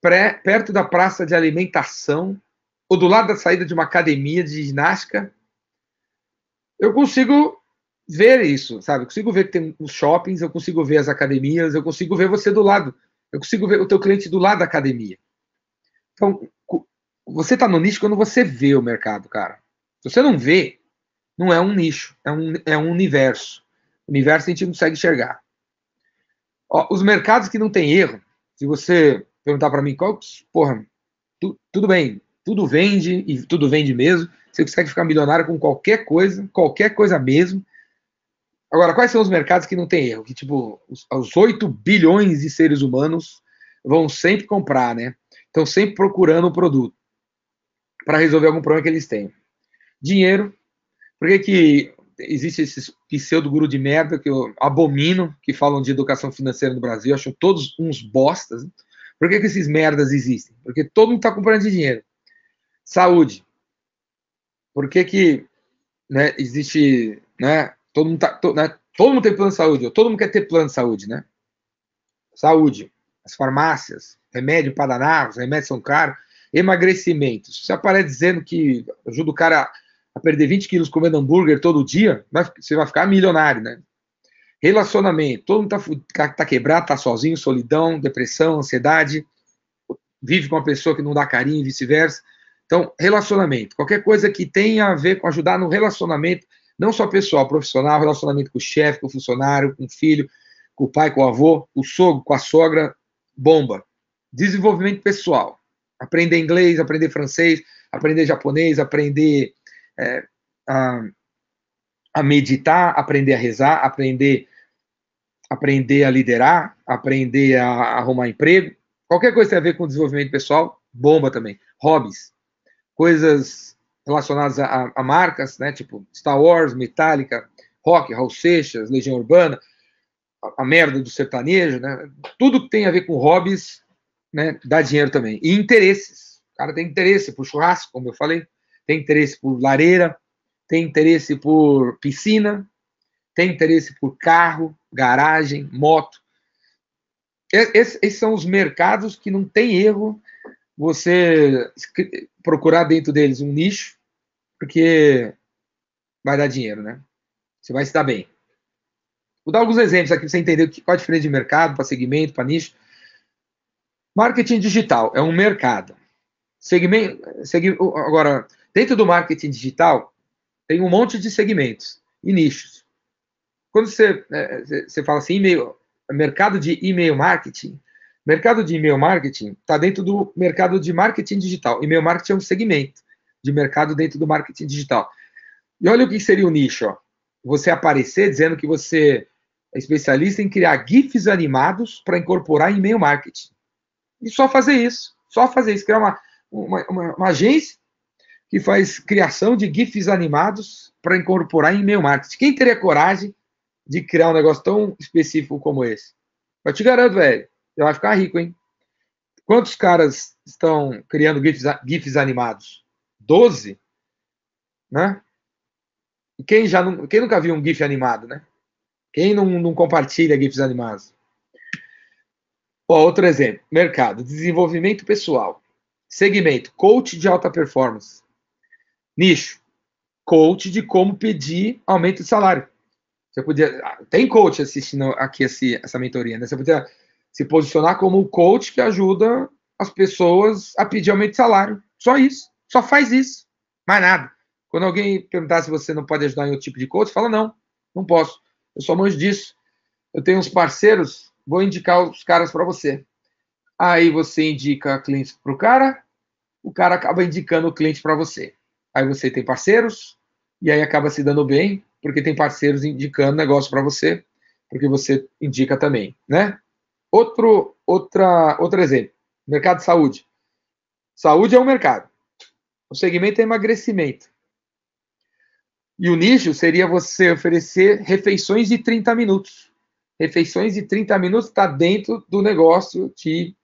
[SPEAKER 1] pré, perto da praça de alimentação, ou do lado da saída de uma academia de ginástica. Eu consigo ver isso, sabe? Eu consigo ver que tem os shoppings, eu consigo ver as academias, eu consigo ver você do lado. Eu consigo ver o teu cliente do lado da academia. Então, você está no nicho quando você vê o mercado, cara. Se você não vê, não é um nicho, é um, é um universo. O universo a gente não consegue enxergar. Ó, os mercados que não tem erro, se você perguntar para mim qual, porra, tu, tudo bem, tudo vende e tudo vende mesmo. Você consegue ficar milionário com qualquer coisa, qualquer coisa mesmo. Agora, quais são os mercados que não tem erro? Que, tipo, os, os 8 bilhões de seres humanos vão sempre comprar, né? Estão sempre procurando um produto para resolver algum problema que eles têm. Dinheiro. Por que, que existe esses pseudo-guru de merda que eu abomino, que falam de educação financeira no Brasil, acho todos uns bostas. Por que, que esses merdas existem? Porque todo mundo está comprando de dinheiro. Saúde. Por que, que né, existe né? Todo mundo, tá, to, né? todo mundo tem plano de saúde, todo mundo quer ter plano de saúde, né? Saúde, as farmácias, remédio para danar, os remédios são caros, emagrecimento. Se você aparece dizendo que ajuda o cara a perder 20 quilos comendo hambúrguer todo dia, você vai ficar milionário, né? Relacionamento, todo mundo tá, tá quebrado, tá sozinho, solidão, depressão, ansiedade, vive com uma pessoa que não dá carinho e vice-versa. Então, relacionamento, qualquer coisa que tenha a ver com ajudar no relacionamento, não só pessoal, profissional, relacionamento com o chefe, com o funcionário, com o filho, com o pai, com o avô, o sogro, com a sogra, bomba. Desenvolvimento pessoal, aprender inglês, aprender francês, aprender japonês, aprender é, a, a meditar, aprender a rezar, aprender aprender a liderar, aprender a arrumar emprego, qualquer coisa que tenha a ver com desenvolvimento pessoal, bomba também. Hobbies, coisas relacionadas a, a, marcas, né, tipo Star Wars, Metallica, rock, Raul Seixas, Legião Urbana, a, a, merda do sertanejo, né, tudo que tem a ver com hobbies, né, dá dinheiro também. E interesses, o cara tem interesse por churrasco, como eu falei, tem interesse por lareira, tem interesse por piscina, tem interesse por carro, garagem, moto. Esses são os mercados que não tem erro você procurar dentro deles um nicho, porque vai dar dinheiro, né? Você vai se dar bem. Vou dar alguns exemplos aqui para você entender qual a diferença de mercado para segmento, para nicho. Marketing digital é um mercado. Segmento, agora, dentro do marketing digital, tem um monte de segmentos e nichos. Quando você, é, você fala assim, e-mail, mercado de e-mail marketing, mercado de e-mail marketing está dentro do mercado de marketing digital. E-mail marketing é um segmento de mercado dentro do marketing digital. E olha o que seria o nicho. Ó. Você aparecer dizendo que você é especialista em criar GIFs animados para incorporar em e-mail marketing. E só fazer isso. Só fazer isso. Criar uma, uma, uma, uma agência que faz criação de GIFs animados para incorporar em e-mail marketing. Quem teria coragem de criar um negócio tão específico como esse? Eu te garanto, velho, você vai ficar rico, hein? Quantos caras estão criando GIFs, GIFs animados? 12? Né? E quem, já não, quem nunca viu um GIF animado, né? Quem não, não compartilha GIFs animados? Ó, outro exemplo: mercado, desenvolvimento pessoal. Segmento, coach de alta performance. Nicho, coach de como pedir aumento de salário. Você podia. Tem coach assistindo aqui esse, essa mentoria, né? Você podia se posicionar como o coach que ajuda as pessoas a pedir aumento de salário. Só isso. Só faz isso. Mais nada. Quando alguém perguntar se você não pode ajudar em outro tipo de coach, fala: não, não posso. Eu sou manjo disso. Eu tenho uns parceiros, vou indicar os caras para você. Aí você indica clientes para o cara, o cara acaba indicando o cliente para você. Aí você tem parceiros, e aí acaba se dando bem, porque tem parceiros indicando negócio para você, porque você indica também, né? Outro, outra, outro exemplo, mercado de saúde. Saúde é um mercado. O segmento é emagrecimento. E o nicho seria você oferecer refeições de 30 minutos. Refeições de 30 minutos está dentro do negócio de,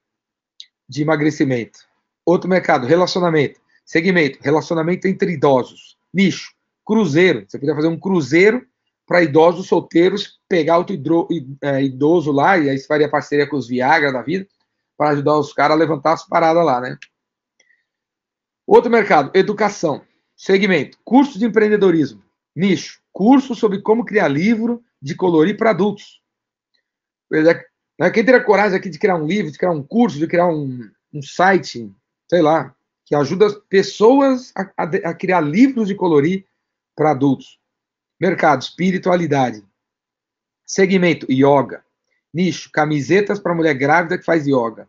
[SPEAKER 1] de emagrecimento. Outro mercado, relacionamento. Segmento, relacionamento entre idosos. Nicho, cruzeiro. Você podia fazer um cruzeiro para idosos solteiros, pegar outro é, idoso lá, e aí você faria parceria com os Viagra da vida, para ajudar os caras a levantar as paradas lá, né? Outro mercado, educação. Segmento, curso de empreendedorismo. Nicho, curso sobre como criar livro de colorir para adultos. Né, quem teria coragem aqui de criar um livro, de criar um curso, de criar um, um site, sei lá, que ajuda as pessoas a, a, a criar livros de colorir para adultos. Mercado, espiritualidade. Segmento, yoga. Nicho, camisetas para mulher grávida que faz yoga.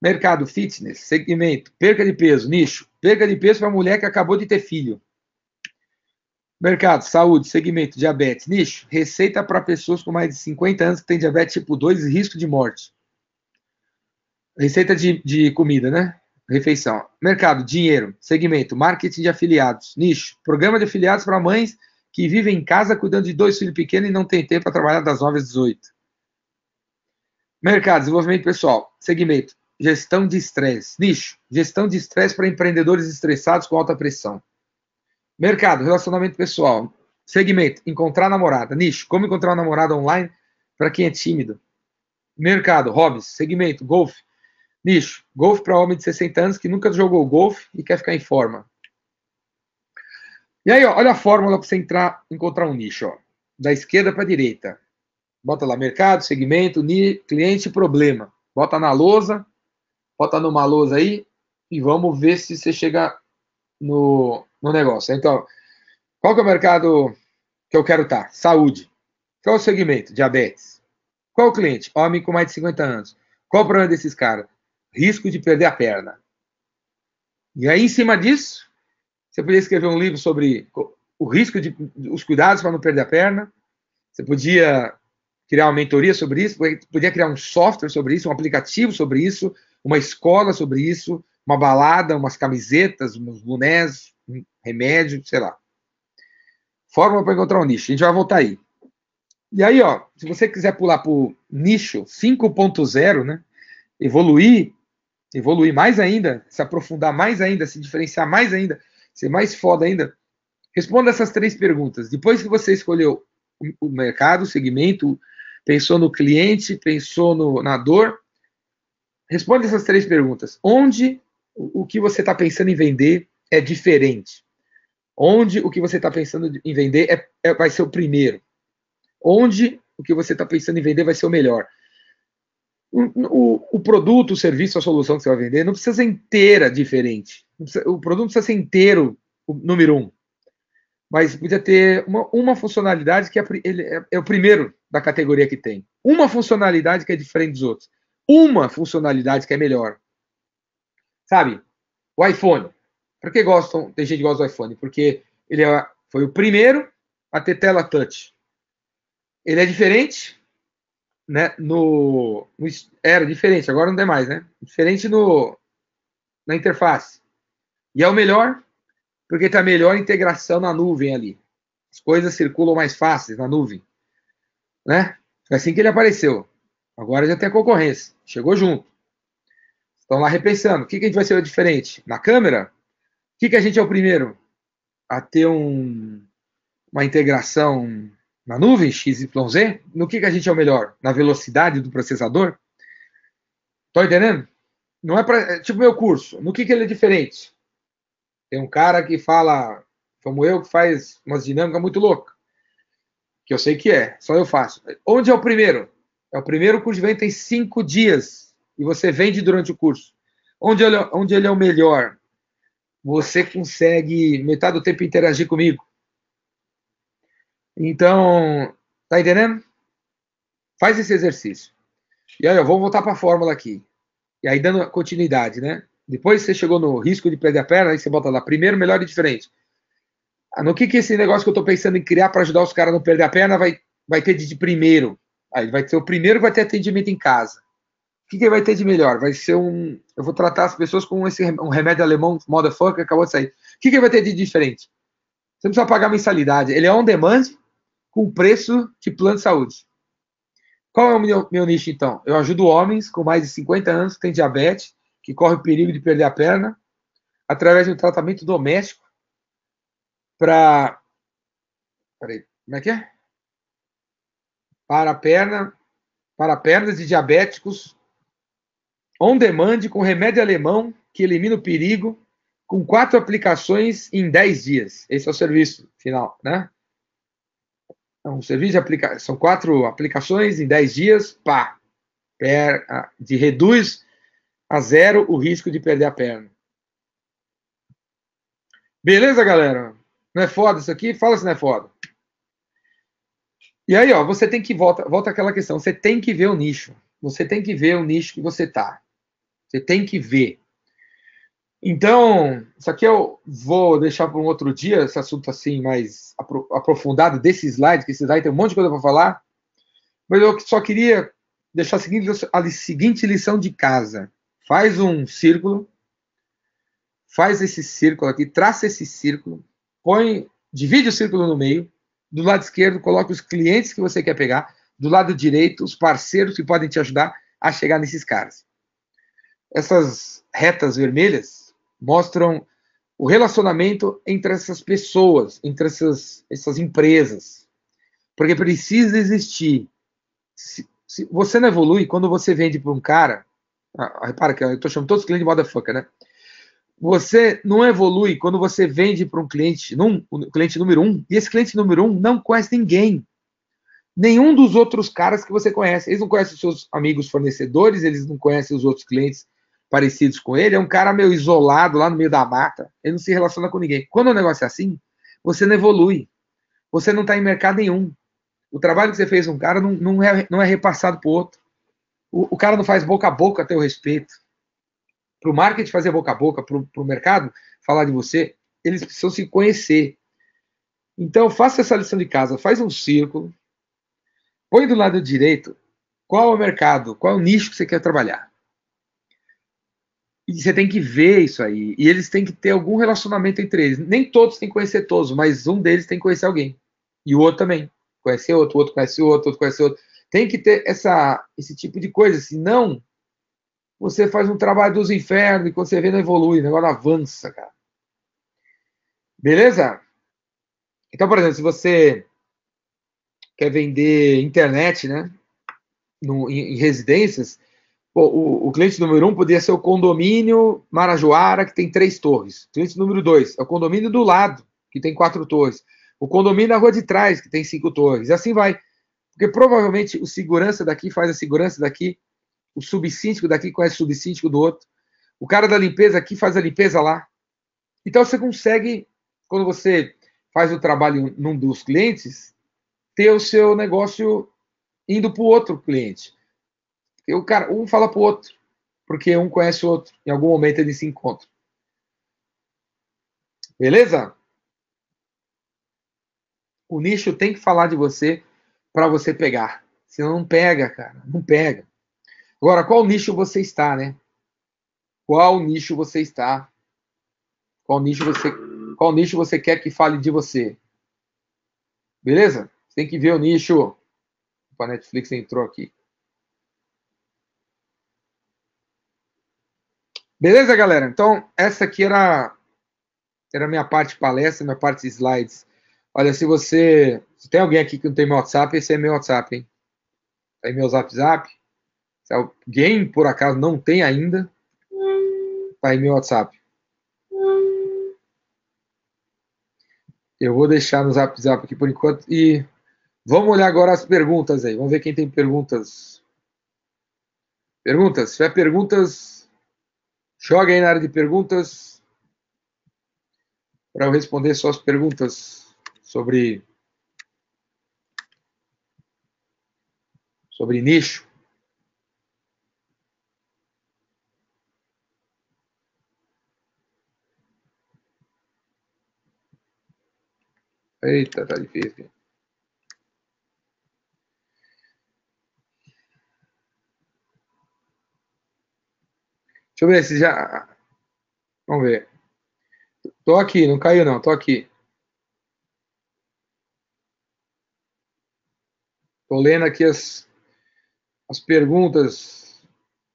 [SPEAKER 1] Mercado, fitness. Segmento, perca de peso. Nicho, perca de peso para mulher que acabou de ter filho. Mercado, saúde, segmento, diabetes. Nicho, receita para pessoas com mais de 50 anos que têm diabetes tipo 2 e risco de morte. Receita de, de comida, né? refeição. Mercado, dinheiro, segmento, marketing de afiliados, nicho, programa de afiliados para mães que vivem em casa cuidando de dois filhos pequenos e não tem tempo para trabalhar das 9 às 18. Mercado, desenvolvimento pessoal, segmento, gestão de estresse, nicho, gestão de estresse para empreendedores estressados com alta pressão. Mercado, relacionamento pessoal, Segmento, encontrar namorada. Nicho, como encontrar uma namorada online para quem é tímido. Mercado, hobbies. Segmento, golfe. Nicho, golfe para homem de 60 anos que nunca jogou golfe e quer ficar em forma. E aí, ó, olha a fórmula para você entrar, encontrar um nicho. Ó. Da esquerda para a direita. Bota lá, mercado, segmento, cliente, problema. Bota na lousa, bota numa lousa aí e vamos ver se você chega no, no negócio. Então, qual que é o mercado que eu quero estar? Saúde. Qual é o segmento? Diabetes. Qual o cliente? Homem com mais de 50 anos. Qual o problema desses caras? Risco de perder a perna. E aí, em cima disso, você podia escrever um livro sobre o risco de os cuidados para não perder a perna. Você podia criar uma mentoria sobre isso, podia criar um software sobre isso, um aplicativo sobre isso, uma escola sobre isso, uma balada, umas camisetas, uns bonés, remédio, sei lá. Fórmula para encontrar um nicho. A gente vai voltar aí. E aí, ó, se você quiser pular para o nicho 5.0, né? Evoluir, evoluir mais ainda, se aprofundar mais ainda, se diferenciar mais ainda, ser mais foda ainda, responda essas três perguntas. Depois que você escolheu o mercado, o segmento, pensou no cliente, pensou no, na dor, responde essas três perguntas. Onde o que você está pensando em vender é diferente? Onde o que você está pensando em vender é, é, vai ser o primeiro? Onde o que você está pensando em vender vai ser o melhor? O, o, produto, o serviço, a solução que você vai vender não precisa ser inteira diferente. Precisa, o produto precisa ser inteiro o número um. Mas podia ter uma, uma funcionalidade que é, ele é, é o primeiro da categoria que tem. Uma funcionalidade que é diferente dos outros. Uma funcionalidade que é melhor. Sabe? O iPhone. Por que gostam? Tem gente que gosta do iPhone? Porque ele é, foi o primeiro a ter tela touch. Ele é diferente, né? No, no, era diferente, agora não tem mais, né? Diferente no na interface. E é o melhor porque tem a melhor integração na nuvem ali. As coisas circulam mais fáceis na nuvem, né? Foi assim que ele apareceu. Agora já tem a concorrência. Chegou junto. Estão lá repensando. O que, que a gente vai ser diferente? Na câmera? Que, que a gente é o primeiro a ter um, uma integração na nuvem XYZ? No que, que a gente é o melhor? Na velocidade do processador? Estão entendendo? Não é. É tipo meu curso. No que, que ele é diferente? Tem um cara que fala, como eu, que faz umas dinâmicas muito loucas. Que eu sei que é, só eu faço. Onde é o primeiro? É o primeiro curso de venda tem cinco dias. E você vende durante o curso. Onde ele, é, onde ele é o melhor? Você consegue metade do tempo interagir comigo. Então, tá entendendo? Faz esse exercício. E aí, vamos voltar para a fórmula aqui. E aí, dando continuidade, né? Depois você chegou no risco de perder a perna, aí você bota lá, primeiro, melhor e diferente. Ah, no que, que esse negócio que eu estou pensando em criar para ajudar os caras a não perder a perna vai, vai ter de primeiro? Aí vai ser o primeiro que vai ter atendimento em casa. Que, que vai ter de melhor? Vai ser um. Eu vou tratar as pessoas com esse um remédio alemão, motherfucker, acabou de sair. O que, que vai ter de diferente? Você não precisa pagar mensalidade. Ele é on demand com preço de plano de saúde. Qual é o meu, meu nicho, então? Eu ajudo homens com mais de 50 anos que têm diabetes, que correm o perigo de perder a perna, através de um tratamento doméstico para. Peraí, como é que é? Para a perna, para pernas de diabéticos on demand com remédio alemão que elimina o perigo com quatro aplicações em 10 dias. Esse é o serviço final, né? É um serviço de aplicação, são quatro aplicações em 10 dias, pá, per, de reduz a zero o risco de perder a perna. Beleza, galera? Não é foda isso aqui? Fala se não é foda. E aí, ó, você tem que volta, volta àquela questão. Você tem que ver o nicho. Você tem que ver o nicho que você tá. Você tem que ver. Então, isso aqui eu vou deixar para um outro dia, esse assunto assim mais aprofundado desse slide, que esse slide tem um monte de coisa para falar. Mas eu só queria deixar a seguinte, a seguinte lição de casa. Faz um círculo, faz esse círculo aqui, traça esse círculo, põe, divide o círculo no meio, do lado esquerdo coloca os clientes que você quer pegar, do lado direito os parceiros que podem te ajudar a chegar nesses caras. Essas retas vermelhas mostram o relacionamento entre essas pessoas, entre essas, essas empresas. Porque precisa existir. Se, se você não evolui, quando você vende para um cara, ah, repara que eu estou chamando todos os clientes de motherfucker, né? Você não evolui quando você vende para um cliente, num, um cliente número um, e esse cliente número um não conhece ninguém. Nenhum dos outros caras que você conhece. Eles não conhecem os seus amigos fornecedores, eles não conhecem os outros clientes parecidos com ele. É um cara meio isolado lá no meio da mata. Ele não se relaciona com ninguém. Quando o negócio é assim, você não evolui. Você não está em mercado nenhum. O trabalho que você fez um cara não, não, é, não é repassado para o outro. O cara não faz boca a boca a teu respeito para o marketing fazer boca a boca, para o mercado falar de você, eles precisam se conhecer. Então, faça essa lição de casa, faz um círculo, põe do lado direito qual é o mercado, qual é o nicho que você quer trabalhar. E você tem que ver isso aí. E eles têm que ter algum relacionamento entre eles. Nem todos têm que conhecer todos, mas um deles tem que conhecer alguém. E o outro também. Conhecer outro, outro conhece outro, outro conhece outro. Tem que ter essa, esse tipo de coisa, senão você faz um trabalho dos infernos e quando você vê não evolui, o negócio avança, cara. Beleza? Então, por exemplo, se você quer vender internet, né, no, em, em residências, pô, o, o, cliente número um poderia ser o condomínio Marajoara, que tem três torres. O cliente número dois é o condomínio do lado, que tem quatro torres. O condomínio da rua de trás, que tem cinco torres. E assim vai. Porque provavelmente o segurança daqui faz a segurança daqui, o subsíndico daqui conhece o subsíndico do outro, o cara da limpeza aqui faz a limpeza lá. Então você consegue, quando você faz o trabalho num dos clientes, ter o seu negócio indo para o outro cliente. O cara, um fala para o outro, porque um conhece o outro. Em algum momento eles se encontram. Beleza? O nicho tem que falar de você para você pegar. Senão não pega, cara. Não pega. Agora, qual nicho você está, né? Qual nicho você está? Qual nicho você, qual nicho você quer que fale de você? Beleza? Tem que ver o nicho. A Netflix entrou aqui. Beleza, galera? Então, essa aqui era era a minha parte palestra, minha parte slides. Olha, se você se tem alguém aqui que não tem meu WhatsApp, esse é meu WhatsApp, hein? Tá aí meu WhatsApp. Se alguém, por acaso, não tem ainda, tá aí meu WhatsApp. Eu vou deixar no Zap Zap aqui por enquanto. E vamos olhar agora as perguntas aí. Vamos ver quem tem perguntas. Perguntas? Se tiver perguntas, joga aí na área de perguntas para eu responder suas perguntas sobre sobre nicho. Eita, tá difícil. Deixa eu ver se já. Vamos ver. Tô aqui, não caiu não, tô aqui. Tô lendo aqui as, as perguntas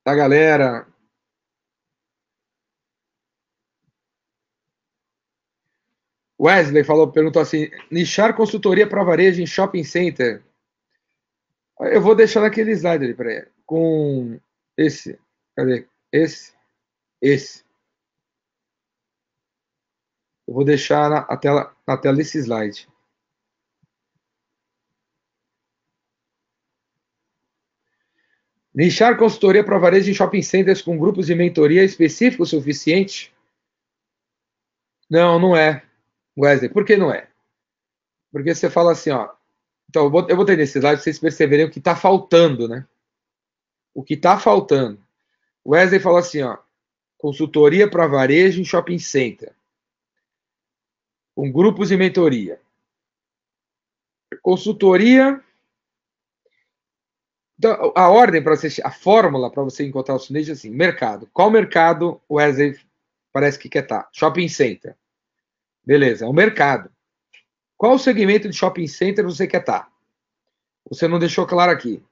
[SPEAKER 1] da galera. Wesley falou, perguntou assim: nichar consultoria para varejo em shopping center. Eu vou deixar naquele slide ali para. Com esse. Cadê? Esse. Esse. Eu vou deixar na, a tela, na tela desse slide. Nichar consultoria para varejo em shopping centers com grupos de mentoria específico suficiente? Não, não é. Wesley, por que não é? Porque você fala assim, ó. Então, eu vou, eu vou ter nesse slide para vocês perceberem o que está faltando, né? O que está faltando. Wesley falou assim, ó. Consultoria para varejo em shopping center. Com grupos de mentoria. Consultoria. Então, a ordem para você, a fórmula para você encontrar o nicho é assim: mercado. Qual mercado o Wesley parece que quer estar? Shopping center. Beleza, é o mercado. Qual segmento de shopping center você quer estar? Você não deixou claro aqui.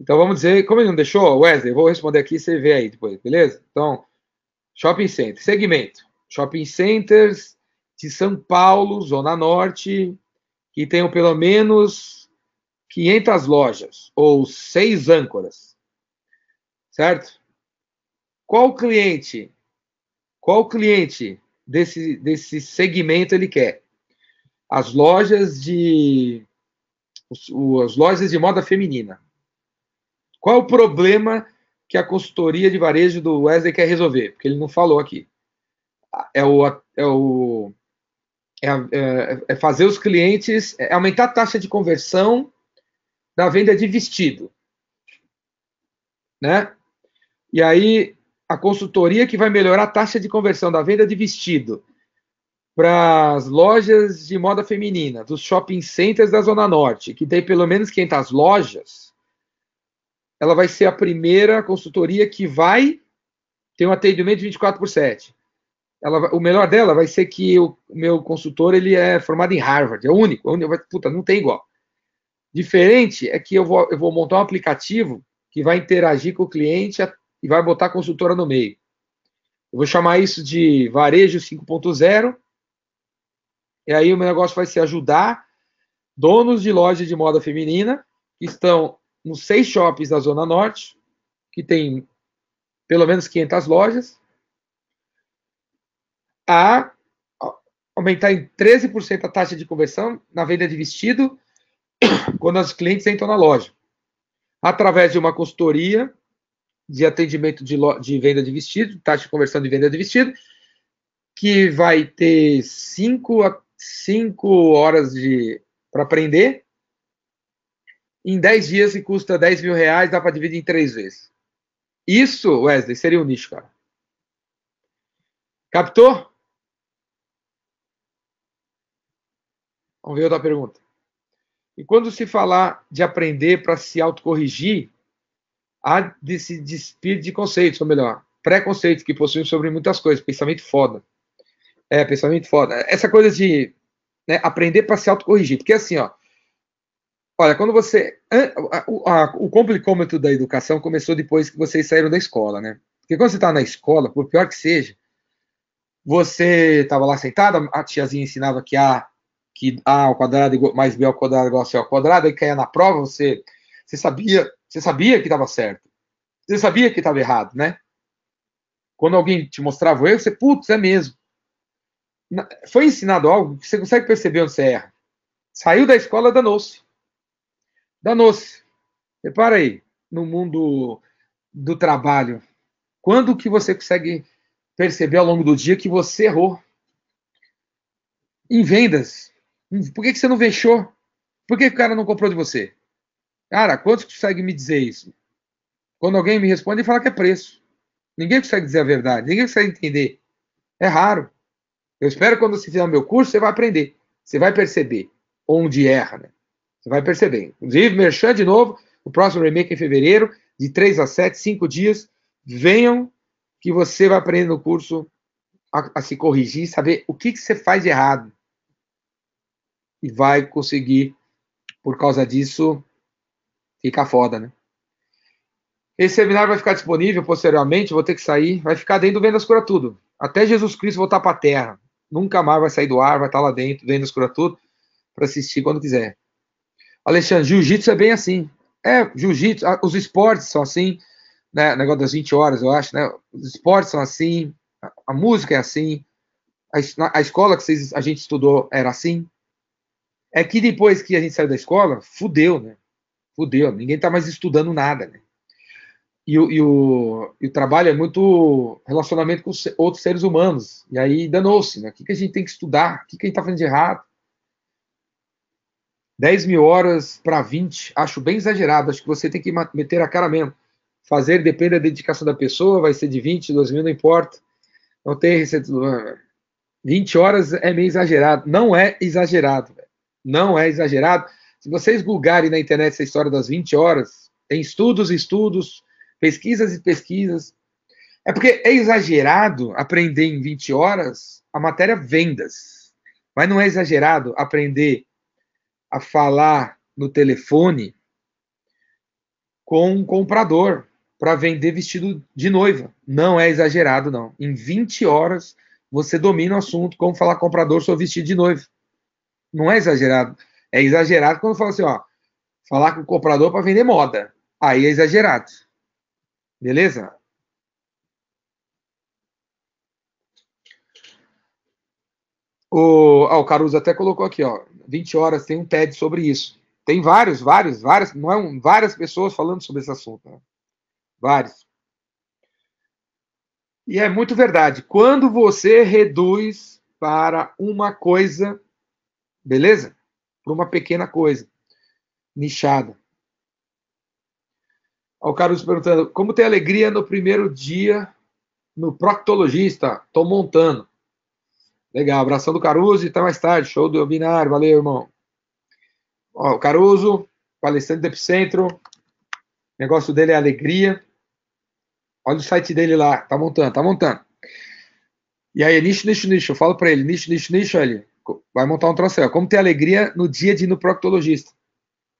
[SPEAKER 1] Então vamos dizer, como ele não deixou, Wesley, eu vou responder aqui e você vê aí depois, beleza? Então, shopping center, segmento. shopping centers de São Paulo, Zona Norte, que tenham pelo menos 500 lojas ou seis âncoras, certo? Qual cliente, qual cliente desse, desse segmento ele quer? As lojas de as lojas de moda feminina. Qual o problema que a consultoria de varejo do Wesley quer resolver? Porque ele não falou aqui. É o, é o é, é, é fazer os clientes é aumentar a taxa de conversão da venda de vestido, né? E aí a consultoria que vai melhorar a taxa de conversão da venda de vestido para as lojas de moda feminina dos shopping centers da Zona Norte, que tem pelo menos 500 lojas, ela vai ser a primeira consultoria que vai ter um atendimento 24 por 7. Ela, o melhor dela vai ser que o meu consultor ele é formado em Harvard, é o único, é o único puta, não tem igual. Diferente é que eu vou, eu vou montar um aplicativo que vai interagir com o cliente e vai botar a consultora no meio. Eu vou chamar isso de varejo 5.0 e aí o meu negócio vai ser ajudar donos de lojas de moda feminina que estão nos seis shoppings da Zona Norte, que tem pelo menos 500 lojas, a aumentar em 13% a taxa de conversão na venda de vestido quando os clientes entram na loja. Através de uma consultoria de atendimento de, de venda de vestido, taxa de conversão de venda de vestido, que vai ter 5 a cinco horas para aprender. Em 10 dias, que custa 10 mil reais, dá para dividir em três vezes. Isso, Wesley, seria um nicho, cara. Captou? Vamos ver outra pergunta. E quando se falar de aprender para se autocorrigir, há de se despir de conceitos, ou melhor, preconceitos que possuem sobre muitas coisas, pensamento foda. É, pensamento foda. Essa coisa de né, aprender para se autocorrigir. Porque assim, ó. Olha, quando você. O, complicômetro da educação começou depois que vocês saíram da escola, né? Porque quando você está na escola, por pior que seja, você estava lá sentado, a tiazinha ensinava que A, que A ao quadrado mais B ao quadrado igual a C ao quadrado, e caía na prova, você, você sabia, você sabia que estava certo. Você sabia que estava errado, né? Quando alguém te mostrava o erro, você, putz, é mesmo foi ensinado algo que você consegue perceber onde você erra. Saiu da escola, danou-se. Danou-se. Repara aí, no mundo do trabalho, quando que você consegue perceber ao longo do dia que você errou? Em vendas. Por que, que você não fechou? Por que, que o cara não comprou de você? Cara, quantos conseguem me dizer isso? Quando alguém me responde, e fala que é preço. Ninguém consegue dizer a verdade, ninguém consegue entender. É raro. Eu espero que quando você fizer o meu curso, você vai aprender. Você vai perceber onde erra, né? Você vai perceber. Inclusive, Merchan de novo, o próximo remake em fevereiro, de 3 a 7, 5 dias. Venham que você vai aprender no curso a, a se corrigir, saber o que, que você faz de errado. E vai conseguir, por causa disso, ficar foda, né? Esse seminário vai ficar disponível posteriormente, vou ter que sair. Vai ficar dentro do Vendas Cura Tudo. Até Jesus Cristo voltar para a Terra nunca mais vai sair do ar, vai estar lá dentro, vendo escura tudo, para assistir quando quiser. Alexandre, jiu-jitsu é bem assim. É, jiu-jitsu, os esportes são assim, né? Negócio das 20 horas, eu acho, né? Os esportes são assim, a, a música é assim, a, a escola que vocês, a gente estudou era assim. É que depois que a gente saiu da escola, fudeu, né? Fudeu, ninguém tá mais estudando nada, né? E o, e, o, e o trabalho é muito relacionamento com outros seres humanos. E aí danou-se, né? O que, que a gente tem que estudar? O que, que a gente está fazendo de errado? 10 mil horas para 20, acho bem exagerado. Acho que você tem que meter a cara mesmo. Fazer depende da dedicação da pessoa, vai ser de 20, 2 mil, não importa. Não tem receita. 20 horas é meio exagerado. Não é exagerado. Não é exagerado. Se vocês googarem na internet essa história das 20 horas, tem estudos e estudos pesquisas e pesquisas. É porque é exagerado aprender em 20 horas a matéria vendas. Mas não é exagerado aprender a falar no telefone com um comprador para vender vestido de noiva. Não é exagerado, não. Em 20 horas você domina o assunto, como falar comprador seu vestido de noivo. Não é exagerado. É exagerado quando fala assim, ó, falar com o comprador para vender moda. Aí é exagerado. Beleza? O, ah, o Caruso até colocou aqui, ó, 20 horas tem um TED sobre isso. Tem vários, vários, várias, não é um, várias pessoas falando sobre esse assunto. Né? Vários. E é muito verdade. Quando você reduz para uma coisa, beleza? Para uma pequena coisa, nichada. O Carlos perguntando, como ter alegria no primeiro dia no proctologista? Estou montando. Legal, abração do Caruso e até mais tarde. Show do binário, valeu, irmão. Ó, o Caruso, palestrante do Epicentro. O negócio dele é alegria. Olha o site dele lá, tá montando, tá montando. E aí, nicho, nicho, nicho. Eu falo para ele, nicho, nicho, nicho, ele vai montar um troféu. Como ter alegria no dia de ir no proctologista.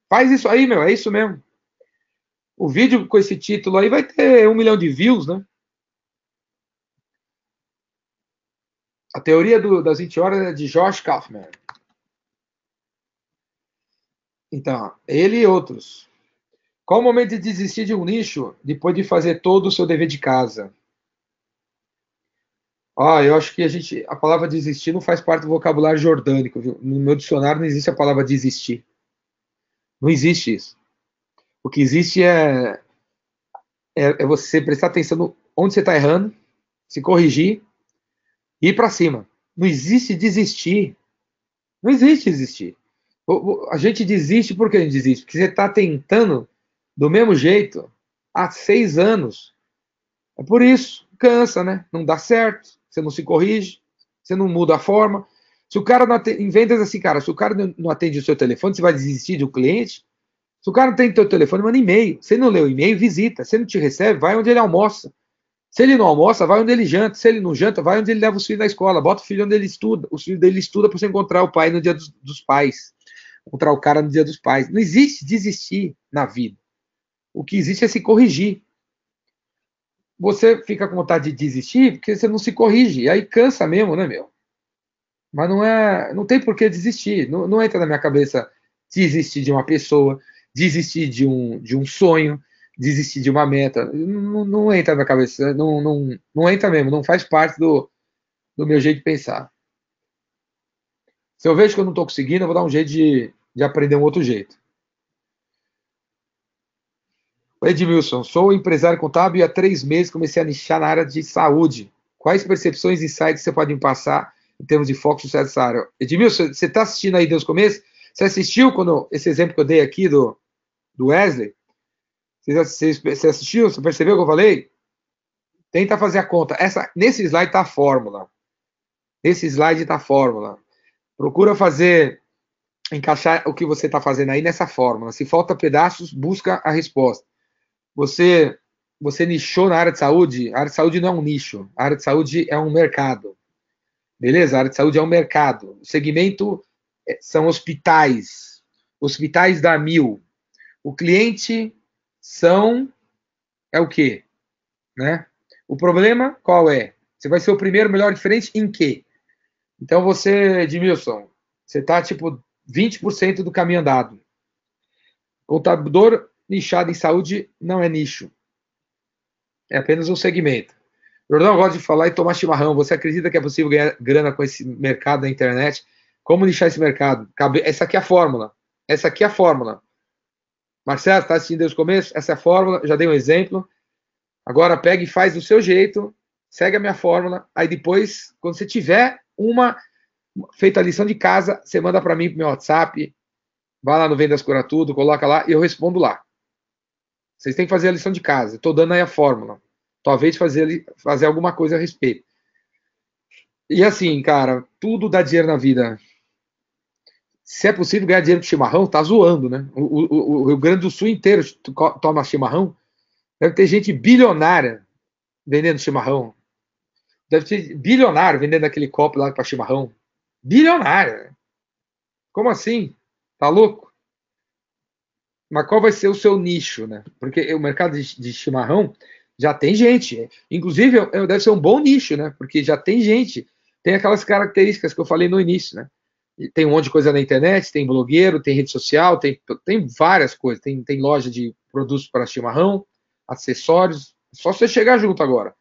[SPEAKER 1] Faz isso aí, meu, é isso mesmo. O vídeo com esse título aí vai ter um milhão de views, né? A teoria do, das 20 horas é de Josh Kaufman. Então, ele e outros. Qual o momento de desistir de um nicho depois de fazer todo o seu dever de casa? Ah, eu acho que a gente, a palavra desistir não faz parte do vocabulário jordânico. Viu? No meu dicionário não existe a palavra desistir. Não existe isso. O que existe é, é, é você prestar atenção no, onde você está errando, se corrigir ir para cima. Não existe desistir. Não existe desistir. A gente desiste por que a gente desiste? Porque você está tentando do mesmo jeito há seis anos. É por isso, cansa, né? Não dá certo, você não se corrige, você não muda a forma. Se o cara não atende, em vendas assim, cara, se o cara não atende o seu telefone, você vai desistir do cliente. Se o cara não tem o seu telefone, manda e-mail. Se ele não lê o e-mail, visita. Se ele não te recebe, vai onde ele almoça. Se ele não almoça, vai onde ele janta. Se ele não janta, vai onde ele leva os filhos na escola. Bota o filho onde ele estuda. O filho dele estuda para você encontrar o pai no dia dos, dos pais. Encontrar o cara no dia dos pais. Não existe desistir na vida. O que existe é se corrigir. Você fica com vontade de desistir porque você não se corrige. E aí cansa mesmo, né, meu? Mas não é. Não tem por que desistir. Não, não entra na minha cabeça desistir de uma pessoa, desistir de um, de um sonho, desistir de uma meta. Não, não entra na cabeça. Não, não, não entra mesmo. Não faz parte do, do meu jeito de pensar. Se eu vejo que eu não estou conseguindo, eu vou dar um jeito de, de aprender um outro jeito. Edmilson, sou empresário contábil e há três meses comecei a nichar na área de saúde. Quais percepções e insights você pode me passar em termos de foco e sucesso nessa área? Edmilson, você está assistindo aí desde o começo? Você assistiu quando esse exemplo que eu dei aqui do, do Wesley? Você, assistiu? Você percebeu o que eu falei? Tenta fazer a conta. Essa, nesse slide está a fórmula. Nesse slide está a fórmula. Procura fazer, encaixar o que você está fazendo aí nessa fórmula. Se falta pedaços, busca a resposta você você nichou na área de saúde, a área de saúde não é um nicho, a área de saúde é um mercado. Beleza? A área de saúde é um mercado. O segmento é, são hospitais. Hospitais da mil. O cliente são é o quê? Né? O problema qual é? Você vai ser o primeiro melhor diferente em quê? Então você, Edmilson, você está tipo 20% do caminho andado. Contador nichado em saúde não é nicho. É apenas um segmento. Jordão gosta de falar e tomar chimarrão. Você acredita que é possível ganhar grana com esse mercado da internet? Como nichar esse mercado? Essa aqui é a fórmula. Essa aqui é a fórmula. Marcelo, está assistindo desde o começo? Essa é a fórmula. Já dei um exemplo. Agora pega e faz do seu jeito. Segue a minha fórmula. Aí depois, quando você tiver uma feita a lição de casa, você manda para mim pro meu WhatsApp. Vai lá no Vendas Cura Tudo, coloca lá e eu respondo lá. Vocês têm que fazer a lição de casa. Estou dando aí a fórmula. Talvez fazer, fazer alguma coisa a respeito. E assim, cara, tudo dá dinheiro na vida. Se é possível ganhar dinheiro com chimarrão, tá zoando, né? O, o, o Rio Grande do Sul inteiro toma chimarrão. Deve ter gente bilionária vendendo chimarrão. Deve ter bilionário vendendo aquele copo lá para chimarrão. Bilionário. Como assim? Tá louco? Mas qual vai ser o seu nicho, né? Porque o mercado de, chimarrão já tem gente. Inclusive, deve ser um bom nicho, né? Porque já tem gente tem aquelas características que eu falei no início, né? Tem um monte de coisa na internet, tem blogueiro, tem rede social, tem, tem várias coisas. Tem, tem loja de produtos para chimarrão, acessórios. Só você chegar junto agora.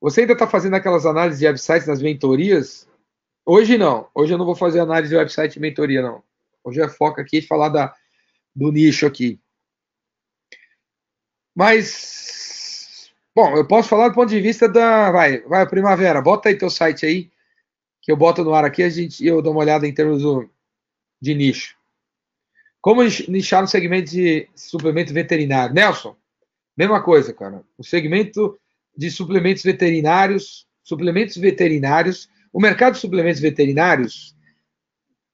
[SPEAKER 1] Você ainda está fazendo aquelas análises de websites nas mentorias? Hoje não. Hoje eu não vou fazer análise de website e mentoria, não. Hoje é foco aqui falar da, do nicho aqui. Mas, bom, eu posso falar do ponto de vista da. Vai, vai, Primavera, bota aí teu site aí, que eu boto no ar aqui, a gente, eu dou uma olhada em termos do, de nicho. Como nichar no segmento de suplemento veterinário? Nelson, mesma coisa, cara. O segmento de suplementos veterinários, suplementos veterinários, o mercado de suplementos veterinários,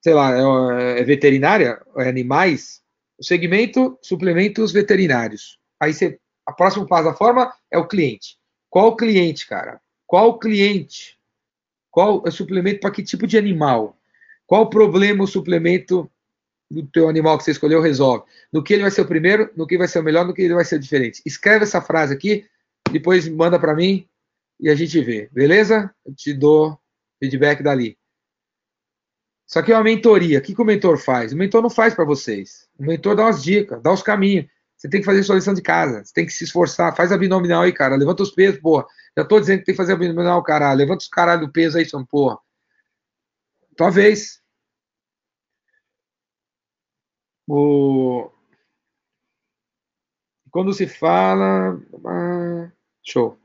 [SPEAKER 1] sei lá, é, é veterinária, é animais, o segmento suplementos veterinários. Aí você, a próxima passo da forma é o cliente. Qual cliente, cara? Qual cliente? Qual é o suplemento para que tipo de animal? Qual o problema o suplemento do teu animal que você escolheu resolve? No que ele vai ser o primeiro, no que vai ser o melhor, no que ele vai ser diferente. Escreve essa frase aqui, depois manda para mim e a gente vê, beleza? Eu te dou feedback dali. Isso aqui é uma mentoria. O que, que o mentor faz? O mentor não faz para vocês. O mentor dá umas dicas, dá os caminhos. Você tem que fazer sua lição de casa. Você tem que se esforçar. Faz abdominal aí, cara. Levanta os pesos, porra. Já tô dizendo que tem que fazer abdominal, caralho. Levanta os caralho do peso aí, são porra. Tua vez. O... Quando se fala. Ah, show.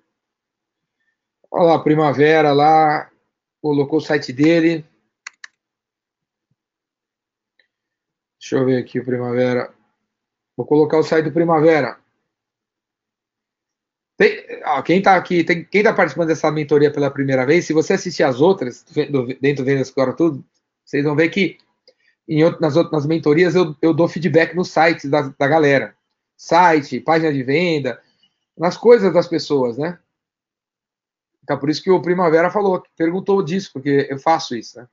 [SPEAKER 1] Olha lá, Primavera lá. Colocou o site dele. Deixa eu ver aqui o Primavera. Vou colocar o site do Primavera. Tem, ó, quem está aqui, tem, quem está participando dessa mentoria pela primeira vez, se você assistir as outras, dentro do Vendas Agora Tudo, vocês vão ver que em, nas, nas mentorias eu, eu dou feedback nos sites da, da galera. Site, página de venda, nas coisas das pessoas, né? Então, por isso que o Primavera falou, perguntou disso, porque eu faço isso, né?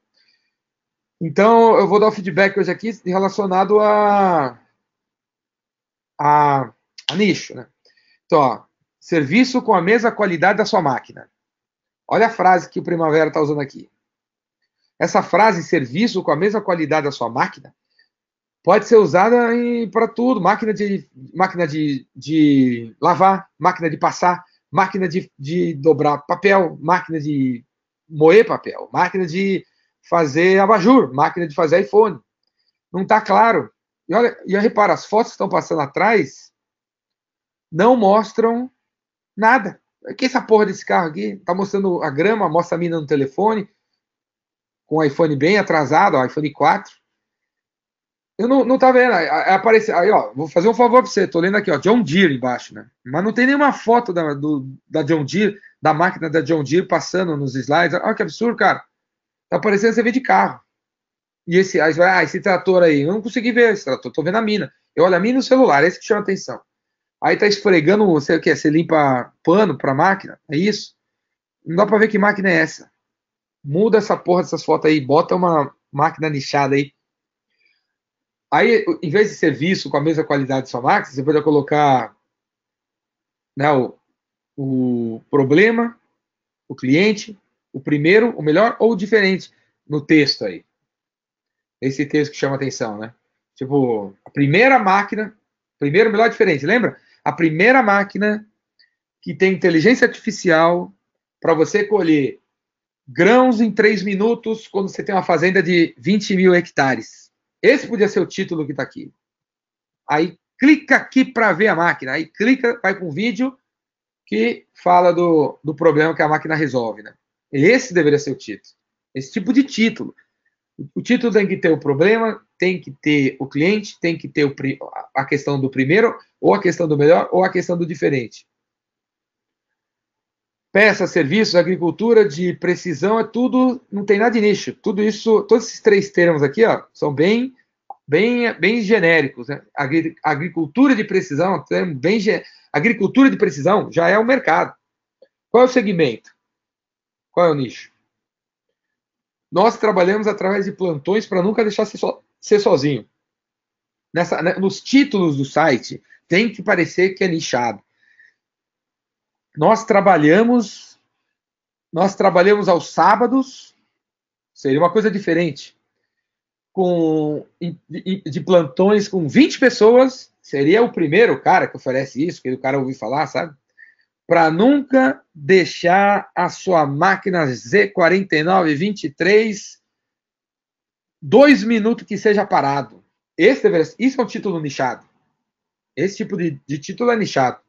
[SPEAKER 1] Então, eu vou dar o feedback hoje aqui relacionado a a, a nicho, né? Então, ó, serviço com a mesma qualidade da sua máquina. Olha a frase que o Primavera está usando aqui. Essa frase, serviço com a mesma qualidade da sua máquina, pode ser usada para tudo: máquina de, máquina de, de lavar, máquina de passar, máquina de, de dobrar papel, máquina de moer papel, máquina de fazer abajur, máquina de fazer iPhone. Não está claro. E olha, e repara, as fotos que estão passando atrás não mostram nada. Que essa porra desse carro aqui? Tá mostrando a grama, mostra a mina no telefone, com o iPhone bem atrasado, o iPhone 4. Eu não, não tá vendo. Aparece, aí, ó, vou fazer um favor pra você. Tô lendo aqui, ó, John Deere embaixo, né? Mas não tem nenhuma foto da, do, da John Deere, da máquina da John Deere passando nos slides. Olha que absurdo, cara. Tá aparecendo você vê de carro. E esse, aí ah, esse trator aí, eu não consegui ver esse trator, tô vendo a mina. Eu olho a mina no celular, esse que chama atenção. Aí tá esfregando, você o que? Você limpa pano pra máquina? É isso? Não dá pra ver que máquina é essa. Muda essa porra dessas fotos aí, bota uma máquina nichada aí. Aí, em vez de serviço com a mesma qualidade de sua máquina, você pode colocar né, o, o problema, o cliente, o primeiro, o melhor ou o diferente no texto aí esse texto que chama atenção, né? Tipo, a primeira máquina, primeiro melhor diferente, lembra? A primeira máquina que tem inteligência artificial para você colher grãos em três minutos quando você tem uma fazenda de 20 mil hectares. Esse podia ser o título que está aqui. Aí clica aqui para ver a máquina. Aí clica, vai com o vídeo que fala do, do problema que a máquina resolve. Né? Esse deveria ser o título. Esse tipo de título. O título tem que ter o problema, tem que ter o cliente, tem que ter o, a questão do primeiro, ou a questão do melhor, ou a questão do diferente. Peça, serviços, agricultura de precisão, é tudo, não tem nada de nicho. Tudo isso, todos esses três termos aqui, ó, são bem, bem, bem genéricos. Né? Agricultura de precisão, bem, agricultura de precisão já é o mercado. Qual é o segmento? Qual é o nicho? Nós trabalhamos através de plantões para nunca deixar ser, so, ser sozinho. Nessa, né, nos títulos do site tem que parecer que é nichado. Nós trabalhamos nós trabalhamos aos sábados, seria uma coisa diferente. Com, de plantões com 20 pessoas, seria o primeiro cara que oferece isso, que o cara ouviu falar, sabe? Para nunca deixar a sua máquina Z4923 dois minutos que seja parado. Esse isso é um título nichado. Esse tipo de, de título é nichado.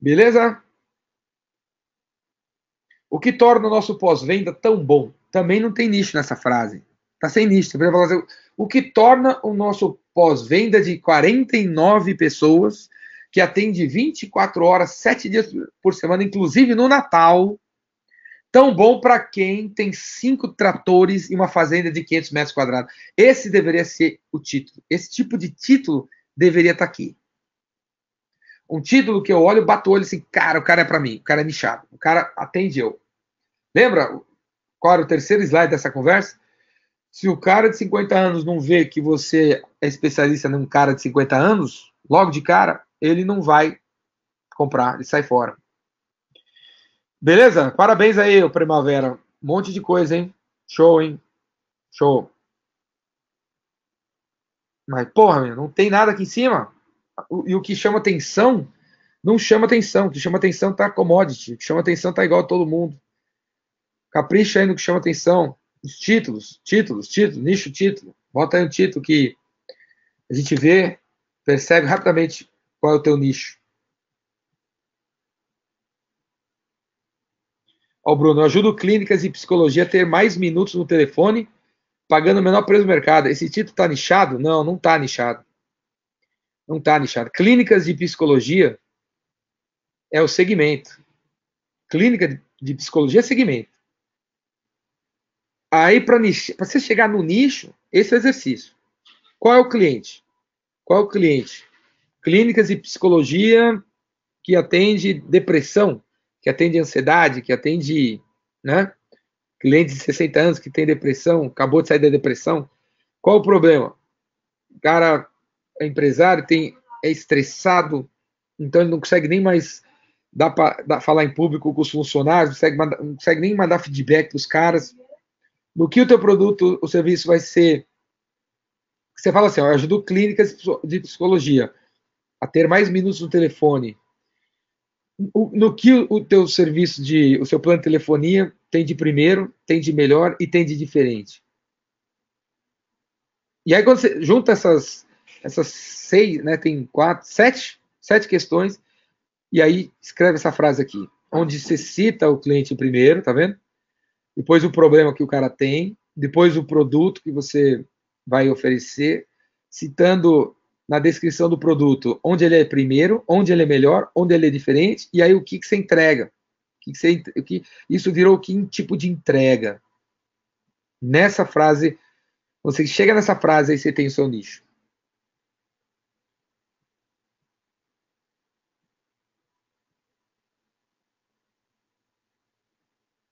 [SPEAKER 1] Beleza? O que torna o nosso pós-venda tão bom? Também não tem nicho nessa frase. Tá sem nicho. O que torna o nosso pós-venda de 49 pessoas, que atende 24 horas, 7 dias por semana, inclusive no Natal, tão bom para quem tem cinco tratores e uma fazenda de 500 metros quadrados. Esse deveria ser o título. Esse tipo de título deveria estar tá aqui. Um título que eu olho, bato o olho assim, cara, o cara é para mim, o cara é nichado, o cara atende eu. Lembra qual era o terceiro slide dessa conversa? Se o cara de 50 anos não vê que você é especialista num cara de 50 anos, logo de cara, ele não vai comprar, ele sai fora. Beleza? Parabéns aí, Primavera. Um monte de coisa, hein? Show, hein? Show. Mas, porra, meu, não tem nada aqui em cima. E o que chama atenção, não chama atenção. O que chama atenção tá commodity. O que chama atenção tá igual a todo mundo. Capricha aí no que chama atenção. Os títulos, títulos, títulos, nicho, título. Bota aí um título que a gente vê, percebe rapidamente qual é o teu nicho. Ó, Bruno, eu ajudo clínicas e psicologia a ter mais minutos no telefone, pagando o menor preço do mercado. Esse título está nichado? Não, não está nichado. Não está nichado. Clínicas de psicologia é o segmento. Clínica de psicologia é segmento. Aí, para você chegar no nicho, esse é o exercício. Qual é o cliente? Qual é o cliente? Clínicas de psicologia que atende depressão que atende ansiedade, que atende, né? Clientes de 60 anos que tem depressão, acabou de sair da depressão. Qual o problema? O cara é empresário, tem, é estressado, então ele não consegue nem mais dar para falar em público com os funcionários, não consegue, mandar, não consegue nem mandar feedback para os caras. No que o teu produto, o serviço vai ser. Você fala assim, eu ajudo clínicas de psicologia a ter mais minutos no telefone, no que o teu serviço de, o seu plano de telefonia tem de primeiro, tem de melhor e tem de diferente. E aí quando você junta essas, essas seis, né, tem quatro, sete, sete questões, e aí escreve essa frase aqui, onde você cita o cliente primeiro, tá vendo? Depois o problema que o cara tem, depois o produto que você vai oferecer, citando na descrição do produto onde ele é primeiro, onde ele é melhor, onde ele é diferente, e aí o que, que você entrega. O que, que você, o que, isso virou que tipo de entrega. Nessa frase, você chega nessa frase, aí você tem o seu nicho.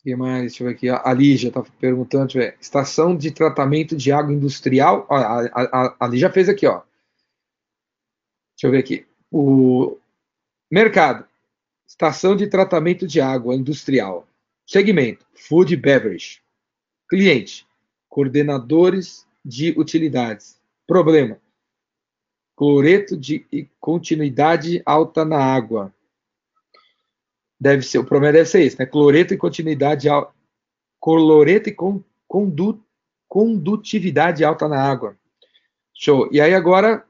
[SPEAKER 1] que mais? Deixa eu ver aqui. A Lígia está perguntando: estação de tratamento de água industrial. Ó, a, a, a Lígia fez aqui, ó. Deixa eu ver aqui. O mercado. Estação de tratamento de água industrial. Segmento: Food Beverage. Cliente: Coordenadores de utilidades. Problema: Cloreto de continuidade alta na água. Deve ser, o problema deve ser esse, né? Cloreto e continuidade alta. Cloreto e con, condu, condutividade alta na água. Show. E aí agora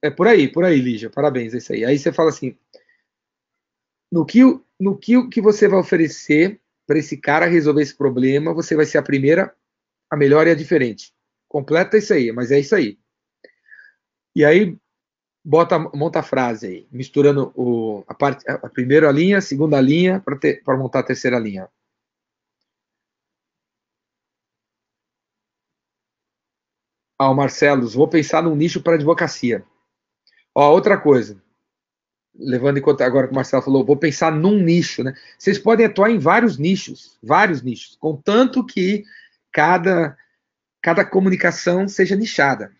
[SPEAKER 1] é por aí, por aí, Lígia. Parabéns, é isso aí. Aí você fala assim: no que, no que que você vai oferecer para esse cara resolver esse problema, você vai ser a primeira, a melhor e a diferente. Completa isso aí, mas é isso aí. E aí bota, monta a frase aí, misturando o, a, parte, a primeira linha, a segunda linha, para montar a terceira linha. Ah, o Marcelo, vou pensar num nicho para advocacia. Ó, outra coisa, levando em conta agora que o Marcelo falou, vou pensar num nicho, né? Vocês podem atuar em vários nichos, vários nichos, contanto que cada, cada comunicação seja nichada,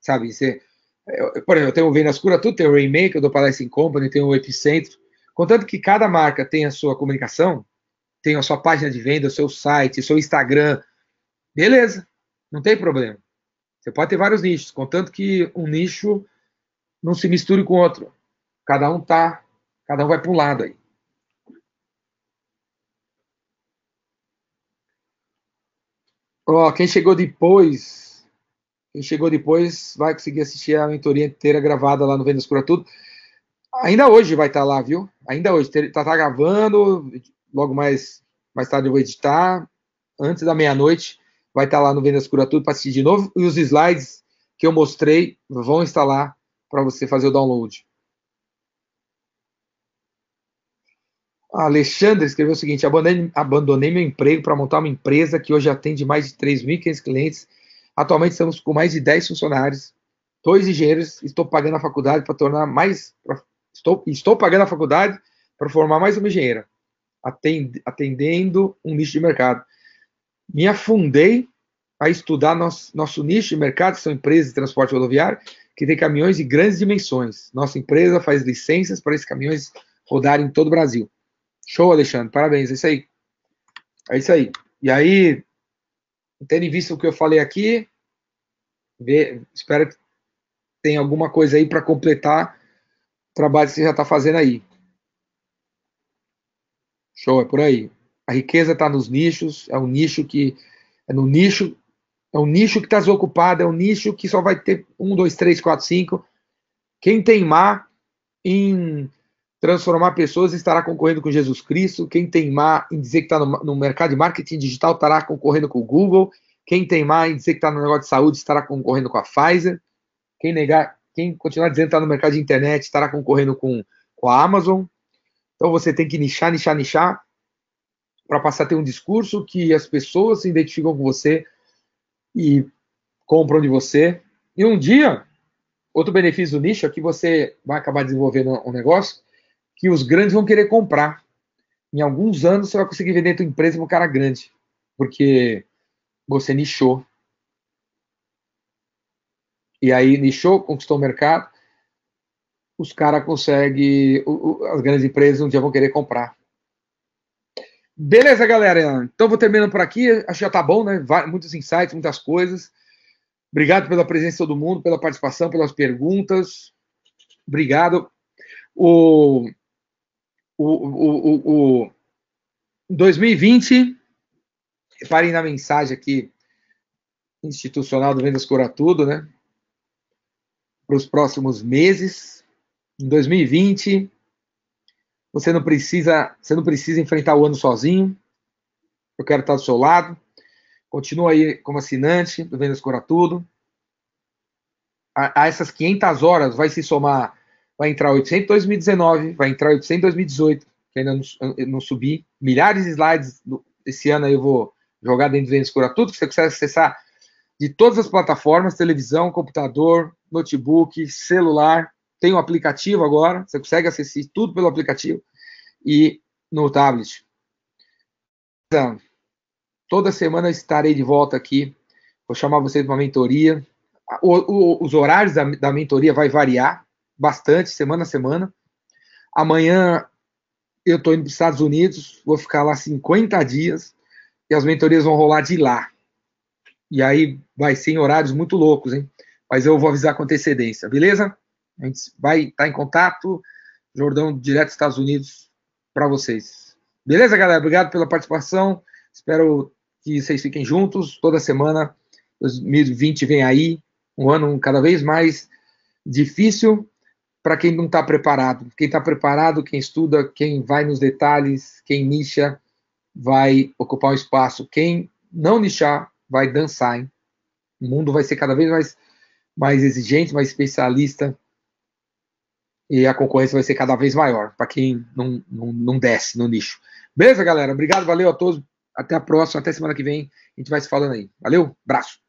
[SPEAKER 1] sabe? Você, eu, por exemplo, eu tenho o Vendas Cura Tudo, tem o Rainmaker, eu dou palestra em Company, tem o Epicentro, contanto que cada marca tenha a sua comunicação, tenha a sua página de venda, o seu site, o seu Instagram, beleza, não tem problema. Você pode ter vários nichos, contanto que um nicho não se misture com outro. Cada um tá, cada um vai para um lado aí. Ó, quem chegou depois, quem chegou depois vai conseguir assistir a mentoria inteira gravada lá no Vendas Cura Tudo. Ainda hoje vai estar tá lá, viu? Ainda hoje. Tá, tá gravando, logo mais, mais tarde eu vou editar. Antes da meia-noite vai estar tá lá no Vendas Cura Tudo para assistir de novo. E os slides que eu mostrei vão estar lá para você fazer o download. Alexandre escreveu o seguinte: abandonei, abandonei meu emprego para montar uma empresa que hoje atende mais de 3.500 clientes. Atualmente estamos com mais de 10 funcionários, dois engenheiros. Estou pagando a faculdade para tornar mais. Pra, estou, estou pagando a faculdade para formar mais uma engenheira, atend, atendendo um nicho de mercado. Me afundei a estudar nosso, nosso nicho de mercado, que são empresas de transporte rodoviário, que tem caminhões de grandes dimensões. Nossa empresa faz licenças para esses caminhões rodarem em todo o Brasil. Show, Alexandre. Parabéns. É isso aí. É isso aí. E aí, tendo em vista o que eu falei aqui, vê, espero que tenha alguma coisa aí para completar o trabalho que você já está fazendo aí. Show, é por aí. A riqueza está nos nichos, é um nicho que é no nicho, é um nicho que está desocupado, é um nicho que só vai ter um, dois, três, quatro, cinco. Quem teimar em transformar pessoas estará concorrendo com Jesus Cristo. Quem teimar em dizer que está no, no, mercado de marketing digital estará concorrendo com o Google. Quem teimar em dizer que está no negócio de saúde estará concorrendo com a Pfizer. Quem negar, quem continuar dizendo que está no mercado de internet estará concorrendo com, com a Amazon. Então você tem que nichar, nichar, nichar para passar a ter um discurso que as pessoas se identificam com você e compram de você. E um dia, outro benefício do nicho é que você vai acabar desenvolvendo um negócio que os grandes vão querer comprar. Em alguns anos você vai conseguir vender tua empresa para um cara grande, porque você nichou. E aí nichou, conquistou o mercado, os caras conseguem, as grandes empresas um dia vão querer comprar. Beleza, galera? Então vou terminando por aqui. Acho que já tá bom, né? Muitos insights, muitas coisas. Obrigado pela presença de todo mundo, pela participação, pelas perguntas. Obrigado. O o, o, o, o 2020, reparem na mensagem aqui institucional do Vendas Cura Tudo, né? Para os próximos meses. Em 2020, você não precisa, você não precisa enfrentar o ano sozinho. Eu quero estar do seu lado. Continua aí como assinante do Vendas Cura Tudo. A, a essas 500 horas vai se somar vai entrar 800 em 2019, vai entrar 800 em 2018, que ainda não, não subi. Milhares de slides esse ano eu vou jogar dentro do Vendas Cura Tudo, que você consegue acessar de todas as plataformas, televisão, computador, notebook, celular. Tem um aplicativo agora, você consegue acessar tudo pelo aplicativo e no tablet. Então, toda semana estarei de volta aqui. Vou chamar vocês para uma mentoria. O, o, os horários da, da mentoria vai variar, bastante, semana a semana. Amanhã eu estou indo para os Estados Unidos, vou ficar lá 50 dias e as mentorias vão rolar de lá. E aí vai ser em horários muito loucos, hein? Mas eu vou avisar com antecedência, beleza? A gente vai estar tá em contato, Jordão, direto dos Estados Unidos, para vocês. Beleza, galera? Obrigado pela participação. Espero que vocês fiquem juntos toda semana. 2020 vem aí, um ano cada vez mais difícil, para quem não está preparado. Quem está preparado, quem estuda, quem vai nos detalhes, quem nicha, vai ocupar um espaço. Quem não nichar, vai dançar. Hein? O mundo vai ser cada vez mais, mais exigente, mais especialista. E a concorrência vai ser cada vez maior para quem não, não, não desce no nicho. Beleza, galera? Obrigado, valeu a todos. Até a próxima, até semana que vem. A gente vai se falando aí. Valeu, abraço.